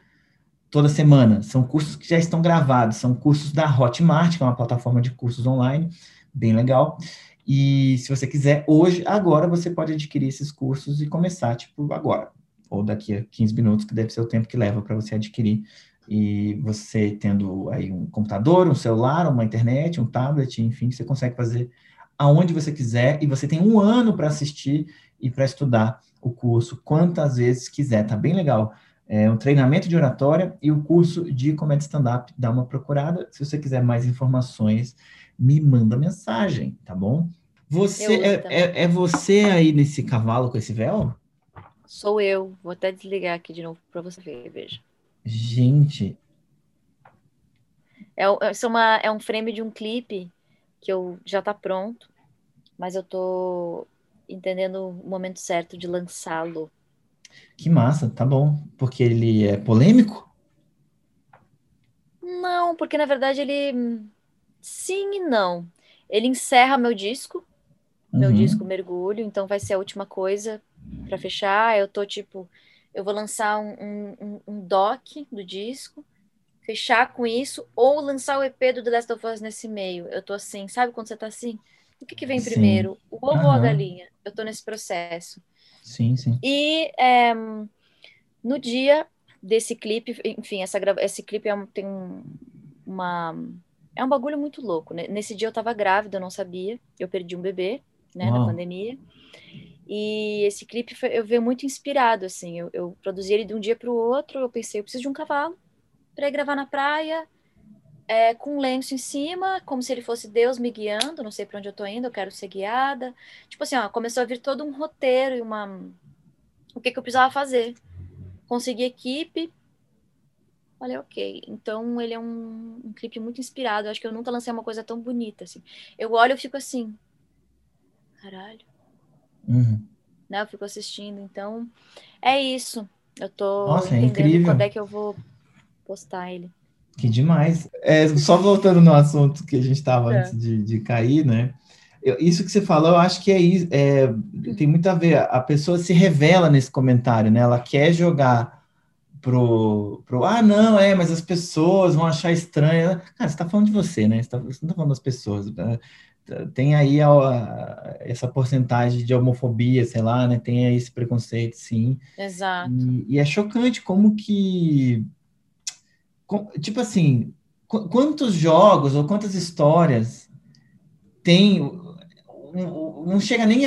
toda semana. São cursos que já estão gravados, são cursos da Hotmart, que é uma plataforma de cursos online, bem legal. E se você quiser, hoje, agora, você pode adquirir esses cursos e começar, tipo, agora. Ou daqui a 15 minutos, que deve ser o tempo que leva para você adquirir E você tendo aí um computador, um celular, uma internet, um tablet, enfim, você consegue fazer aonde você quiser e você tem um ano para assistir e para estudar o curso quantas vezes quiser. Tá bem legal. É um treinamento de oratória e o curso de comédia stand-up. Dá uma procurada. Se você quiser mais informações, me manda mensagem, tá bom? Você é, é, é, você aí nesse cavalo com esse véu? Sou eu. Vou até desligar aqui de novo para você ver, veja. Gente. É, é, uma, é um frame de um clipe que eu já tá pronto, mas eu tô entendendo o momento certo de lançá-lo. Que massa, tá bom. Porque ele é polêmico? Não, porque na verdade ele. Sim e não. Ele encerra meu disco, uhum. meu disco Mergulho, então vai ser a última coisa para fechar. Eu tô tipo. Eu vou lançar um, um, um doc do disco fechar com isso ou lançar o EP do The Last of Us nesse meio. Eu tô assim, sabe quando você tá assim? O que, que vem sim. primeiro? O ovo uhum. ou a galinha? Eu tô nesse processo. Sim, sim. E é, no dia desse clipe, enfim, essa, esse clipe é um, tem um, uma. É um bagulho muito louco, né? Nesse dia eu tava grávida, eu não sabia. Eu perdi um bebê, né, Uau. na pandemia. E esse clipe foi, eu veio muito inspirado, assim. Eu, eu produzi ele de um dia para o outro. Eu pensei, eu preciso de um cavalo para gravar na praia, é, com um lenço em cima, como se ele fosse Deus me guiando, não sei para onde eu tô indo, eu quero ser guiada. Tipo assim, ó, começou a vir todo um roteiro e uma. O que, que eu precisava fazer? Consegui equipe. Falei, ok. Então ele é um, um clipe muito inspirado. Eu acho que eu nunca lancei uma coisa tão bonita assim. Eu olho e fico assim. Caralho. Uhum. Né? Eu fico assistindo. Então, é isso. Eu tô Nossa, é incrível. quando é que eu vou postar ele. Que demais. É, só voltando no assunto que a gente estava é. antes de, de cair, né? Eu, isso que você falou, eu acho que é, é, tem muito a ver. A pessoa se revela nesse comentário, né? Ela quer jogar pro, pro ah, não, é, mas as pessoas vão achar estranho. Cara, você está falando de você, né? Você, tá, você não está falando das pessoas. Né? Tem aí a, a, essa porcentagem de homofobia, sei lá, né? Tem aí esse preconceito, sim. Exato. E, e é chocante como que tipo assim, quantos jogos ou quantas histórias tem, não chega nem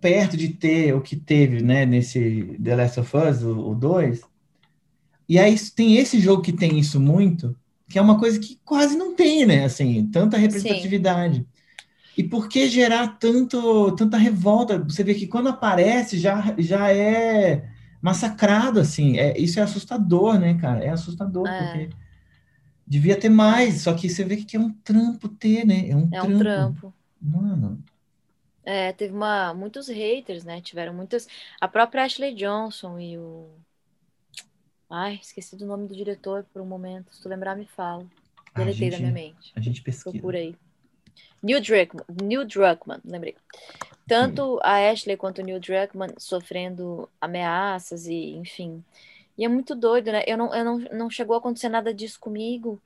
perto de ter o que teve, né, nesse The Last of Us, o 2. E aí tem esse jogo que tem isso muito, que é uma coisa que quase não tem, né, assim, tanta representatividade. Sim. E por que gerar tanto, tanta revolta? Você vê que quando aparece já, já é massacrado, assim. É, isso é assustador, né, cara? É assustador, é. porque devia ter mais, só que você vê que é um trampo ter, né? É um é trampo. Um trampo. Mano. É, teve uma, muitos haters, né? Tiveram muitas. A própria Ashley Johnson e o. Ai, esqueci do nome do diretor por um momento. Se tu lembrar, me fala. Deletei da minha mente. A gente pesquisa. Procura aí. Neil Druckmann, Neil Druckmann, lembrei. Tanto a Ashley quanto o Neil Druckmann sofrendo ameaças e, enfim. E é muito doido, né? Eu não, eu não, não chegou a acontecer nada disso comigo.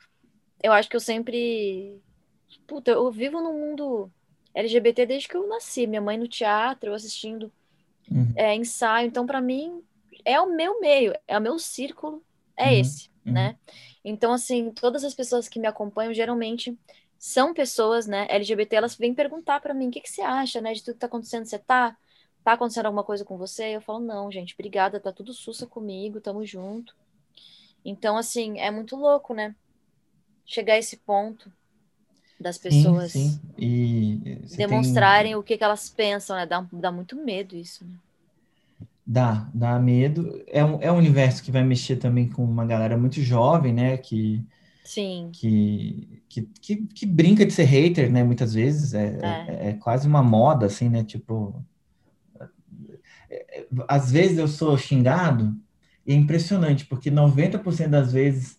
Eu acho que eu sempre. Puta, eu vivo num mundo LGBT desde que eu nasci. Minha mãe no teatro, eu assistindo uhum. é, ensaio. Então, para mim, é o meu meio, é o meu círculo, é uhum. esse, uhum. né? Então, assim, todas as pessoas que me acompanham geralmente são pessoas, né, LGBT, elas vêm perguntar para mim, o que, que você acha, né, de tudo que tá acontecendo, você tá, tá acontecendo alguma coisa com você? Eu falo, não, gente, obrigada, tá tudo sussa comigo, tamo junto. Então, assim, é muito louco, né, chegar a esse ponto das pessoas sim, sim. E demonstrarem tem... o que, que elas pensam, né, dá, dá muito medo isso, né? Dá, dá medo. É um, é um universo que vai mexer também com uma galera muito jovem, né? Que, Sim. Que, que, que, que, brinca de ser hater, né? Muitas vezes. É, é. é, é quase uma moda, assim, né? Tipo. Às vezes eu sou xingado e é impressionante, porque 90% das vezes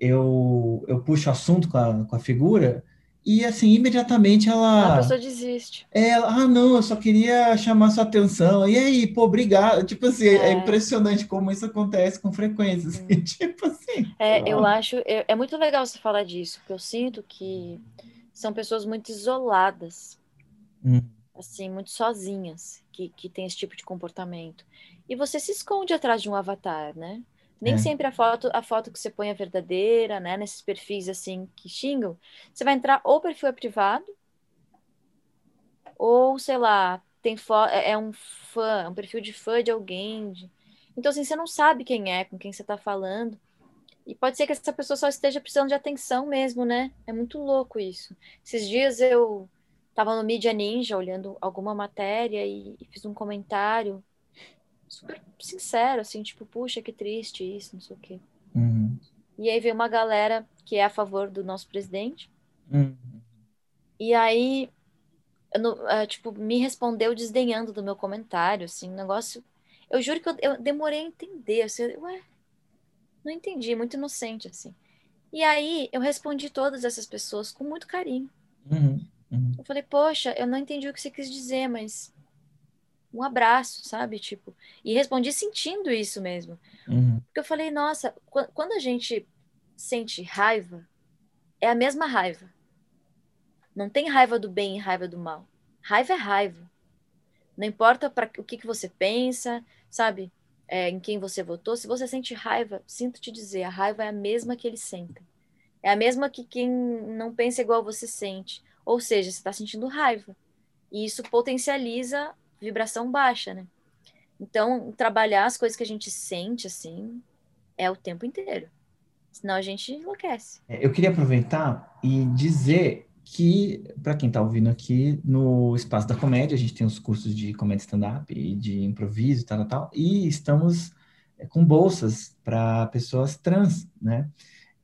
eu, eu puxo assunto com a, com a figura e assim, imediatamente ela. A pessoa desiste. Ela, ah, não, eu só queria chamar sua atenção. E aí, pô, obrigado. Tipo assim, é, é impressionante como isso acontece com frequência. Assim, hum. tipo assim. É, eu acho. É, é, muito legal você falar disso, porque eu sinto que são pessoas muito isoladas. Hum. Assim, muito sozinhas, que, que tem esse tipo de comportamento. E você se esconde atrás de um avatar, né? Nem É. sempre a foto, a foto que você põe é verdadeira, né? Nesses perfis assim que xingam. Você vai entrar ou o perfil é privado, ou, sei lá, tem é é um fã, um perfil de fã de alguém. de- Então, assim, você não sabe quem é, com quem você tá falando. E pode ser que essa pessoa só esteja precisando de atenção mesmo, né? É muito louco isso. Esses dias eu tava no Mídia Ninja olhando alguma matéria e, e fiz um comentário super sincero, assim, tipo, puxa, que triste isso, não sei o quê. Uhum. E aí veio uma galera que é a favor do nosso presidente. Uhum. E aí, ah, tipo, me respondeu desdenhando do meu comentário, assim, um negócio. Eu juro que eu, eu demorei a entender. Assim, ué, não entendi, muito inocente, assim. E aí, eu respondi todas essas pessoas com muito carinho. Uhum. Uhum. Eu falei, poxa, eu não entendi o que você quis dizer, mas um abraço, sabe? Tipo, e respondi sentindo isso mesmo. Uhum. Porque eu falei, nossa, qu- quando a gente sente raiva, é a mesma raiva. Não tem raiva do bem e raiva do mal. Raiva é raiva. Não importa para o que, que você pensa, sabe? É, em quem você votou. Se você sente raiva, sinto te dizer, a raiva é a mesma que eles sentem. É a mesma que quem não pensa igual você sente. Ou seja, você está sentindo raiva. E isso potencializa vibração baixa, né? Então, trabalhar as coisas que a gente sente, assim, é o tempo inteiro. Senão a gente enlouquece. É, Eu queria aproveitar e dizer que, para quem está ouvindo aqui, no Espaço da Comédia, a gente tem os cursos de comédia stand-up e de improviso e tal, tal, e estamos é, com bolsas para pessoas trans, né?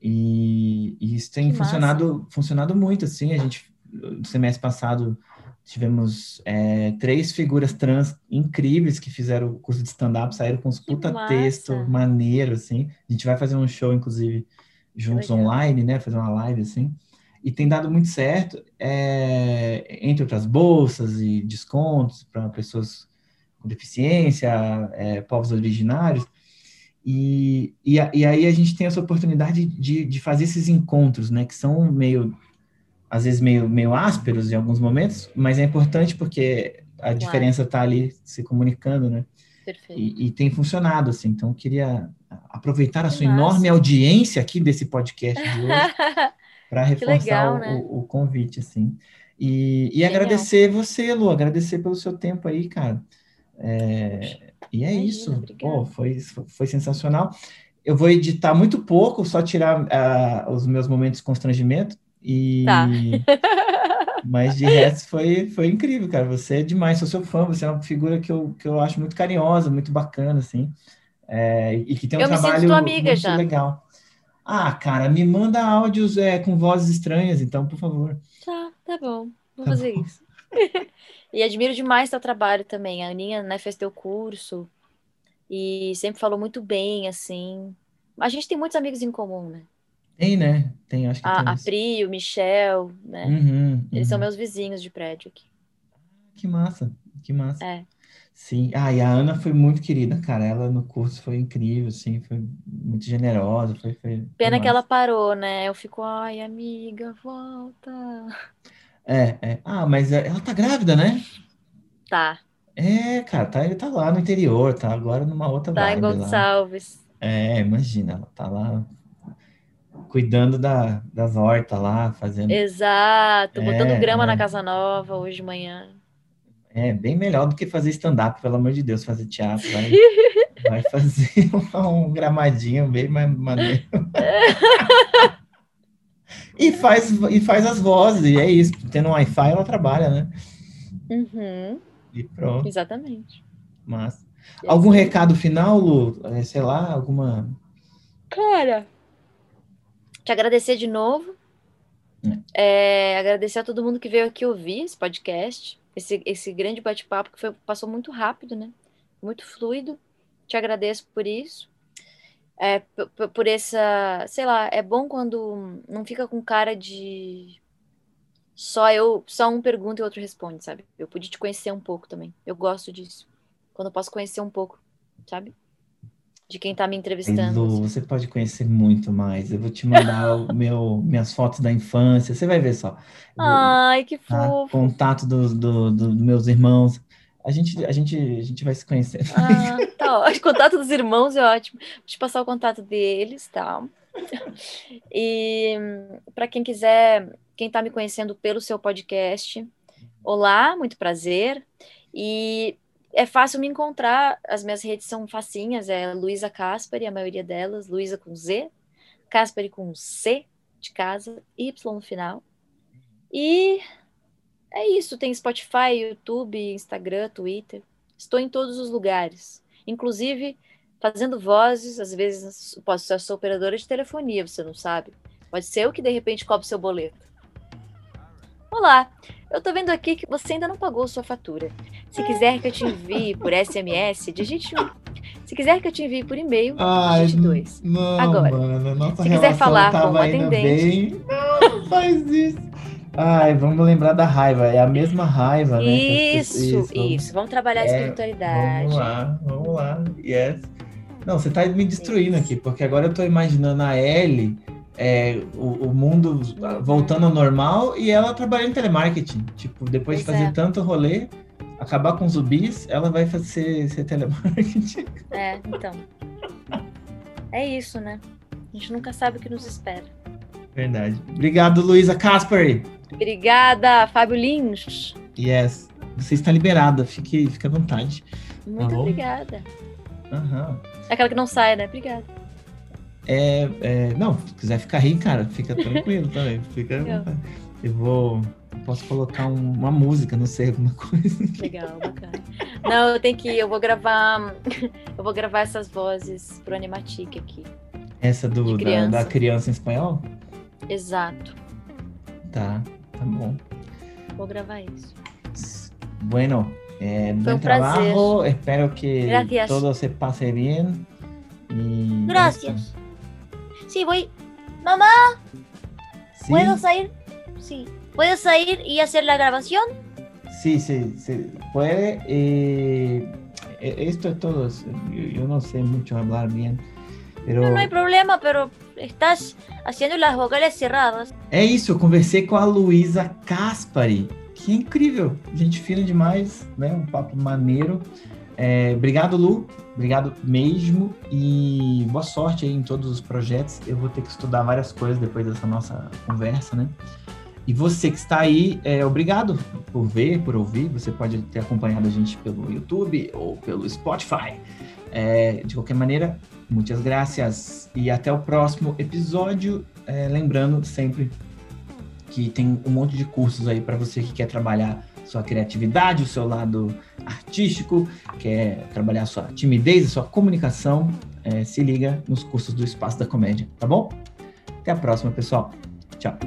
E, e isso tem Que massa. funcionado, funcionado muito, assim, a gente, no semestre passado, tivemos é, três figuras trans incríveis que fizeram o curso de stand-up, saíram com uns Que puta massa. texto maneiro, assim. A gente vai fazer um show, inclusive, juntos online, né? Fazer uma live, assim. E tem dado muito certo, é, entre outras bolsas e descontos para pessoas com deficiência, é, povos originários. E, e, e aí a gente tem essa oportunidade de, de fazer esses encontros, né? Que são meio, às vezes, meio, meio ásperos em alguns momentos, mas é importante porque a diferença está ali se comunicando, né? Perfeito. E, e tem funcionado, assim. Então, eu queria aproveitar a Que sua massa. enorme audiência aqui desse podcast de hoje para reforçar legal, o, né? o- o convite, assim. E, e agradecer você, Lu, agradecer pelo seu tempo aí, cara. É, e é Imagina, isso. Pô, foi, foi sensacional. Eu vou editar muito pouco, só tirar ah, os meus momentos de constrangimento. E... Tá. Mas de resto foi, foi incrível, cara. Você é demais, sou seu fã, você é uma figura que eu, que eu acho muito carinhosa, muito bacana, assim. É, e que tem um Eu me sinto trabalho tua amiga muito já. legal. Ah, cara, me manda áudios é, com vozes estranhas, então, por favor. Tá, tá bom. Vou Tá fazer bom. isso. E admiro demais teu trabalho também. A Aninha, né, fez teu curso e sempre falou muito bem, assim. A gente tem muitos amigos em comum, né? Tem, né? Tem, acho que A, a temos. Pri, o Michel, né? Uhum, Eles são uhum. meus vizinhos de prédio aqui. Que massa, que massa. É. Sim. Ah, e a Ana foi muito querida, cara. Ela no curso foi incrível, assim, foi muito generosa, foi, foi, foi Pena que ela massa. parou, né? Eu fico, ai, amiga, volta. É, é. Ah, mas é- ela tá grávida, né? Tá, É, cara, tá, ele tá lá no interior, tá agora numa outra tá em vibe lá. Gonçalves. É, imagina, ela tá lá cuidando da, das hortas lá, fazendo. Exato, botando É, grama é. na casa nova hoje de manhã. É, bem melhor do que fazer stand-up, pelo amor de Deus, fazer teatro. Vai, vai fazer um gramadinho bem mais maneiro. E faz, e faz as vozes, e é isso. Tendo um Wi-Fi, ela trabalha, né? Uhum, E pronto, exatamente. mas Algum recado final, Lu? É, Sei lá, alguma. Cara, te agradecer de novo. É, agradecer a todo mundo que veio aqui ouvir esse podcast, esse, esse grande bate-papo que foi, passou muito rápido, né? Muito fluido. Te agradeço por isso. É, p- p- por essa, sei lá, é bom quando não fica com cara de só eu, só um pergunta e outro responde, sabe? Eu pude te conhecer um pouco também. Eu gosto disso. Quando eu posso conhecer um pouco, sabe? De quem tá me entrevistando. Lu, você pode conhecer muito mais. Eu vou te mandar o meu, minhas fotos da infância. Você vai ver só. Ai, que tá? fofo. Contato dos do, do- dos meus irmãos. A gente, a gente, a gente vai se conhecendo. Ah, tá. O contato dos irmãos é ótimo. Vou te passar o contato deles, tá? E para quem quiser, quem está me conhecendo pelo seu podcast, olá, muito prazer. E é fácil me encontrar, as minhas redes são facinhas, é Luísa Caspari, a maioria delas, Luísa com Z, Caspari com C de casa, Y no final. E é isso, tem Spotify, YouTube, Instagram, Twitter. Estou em todos os lugares, inclusive fazendo vozes, às vezes posso ser sua operadora de telefonia, você não sabe. Pode ser eu que de repente cobre seu boleto. Olá, eu tô vendo aqui que você ainda não pagou sua fatura. Se quiser que eu te envie por SMS, digite um. Se quiser que eu te envie por e-mail, Ai, digite dois. não, Agora, mano, se quiser falar com o indo atendente. bem. Não, não faz isso. Ai, vamos lembrar da raiva. É a mesma raiva, né? as Isso, pessoas- isso, Vamos trabalhar a É, espiritualidade. Vamos lá, vamos lá. Yes. Não, você tá me destruindo aqui, porque agora eu tô imaginando a Ellie, é, o, o mundo voltando ao normal e ela trabalhando em telemarketing. Tipo, depois de Pois fazer é. tanto rolê, acabar com zumbis, ela vai fazer ser telemarketing. É, então. É isso, né? A gente nunca sabe o que nos espera. Verdade. Obrigado, Luísa Caspari. Obrigada, Fábio Lins. Yes. Você está liberada, fique, fique à vontade. Muito bom. obrigada. Aham. É aquela que não sai, né? Obrigada. É, é, não, se quiser ficar rico, cara, fica tranquilo também. Fica. Eu vou. eu Posso colocar um- uma música, não sei, alguma coisa. Legal, bacana. Não, eu tenho que. Eu vou gravar. Eu vou gravar essas vozes pro Animatic aqui. Essa do, da, criança. da criança em espanhol? Exato. Tá, tá bom. Vou gravar isso. Bueno, eh, buen placer. trabajo. Espero que Gracias. todo se pase bien. Y Gracias. Sí, voy. Mamá, Sí, ¿puedo salir? Sí. ¿Puedo salir y hacer la grabación? sí, sí, se puede. eh, esto es todo. Yo, yo no sé mucho hablar bien, pero No, no hay problema, pero estás haciendo las vocales cerradas. é isso. Eu conversei com a Luísa Caspari, que incrível, gente fina demais, né? Um papo maneiro. É, obrigado, Lu. Obrigado mesmo. E boa sorte aí em todos os projetos. Eu vou ter que estudar várias coisas depois dessa nossa conversa, né? E você que está aí, é, obrigado por ver, por ouvir. Você pode ter acompanhado a gente pelo YouTube ou pelo Spotify. É, de qualquer maneira, muitas graças. E até o próximo episódio. É, lembrando sempre que tem um monte de cursos aí para você que quer trabalhar sua criatividade, o seu lado artístico, quer trabalhar a sua timidez, a sua comunicação, é, se liga nos cursos do Espaço da Comédia, tá bom? Até a próxima, pessoal. Tchau.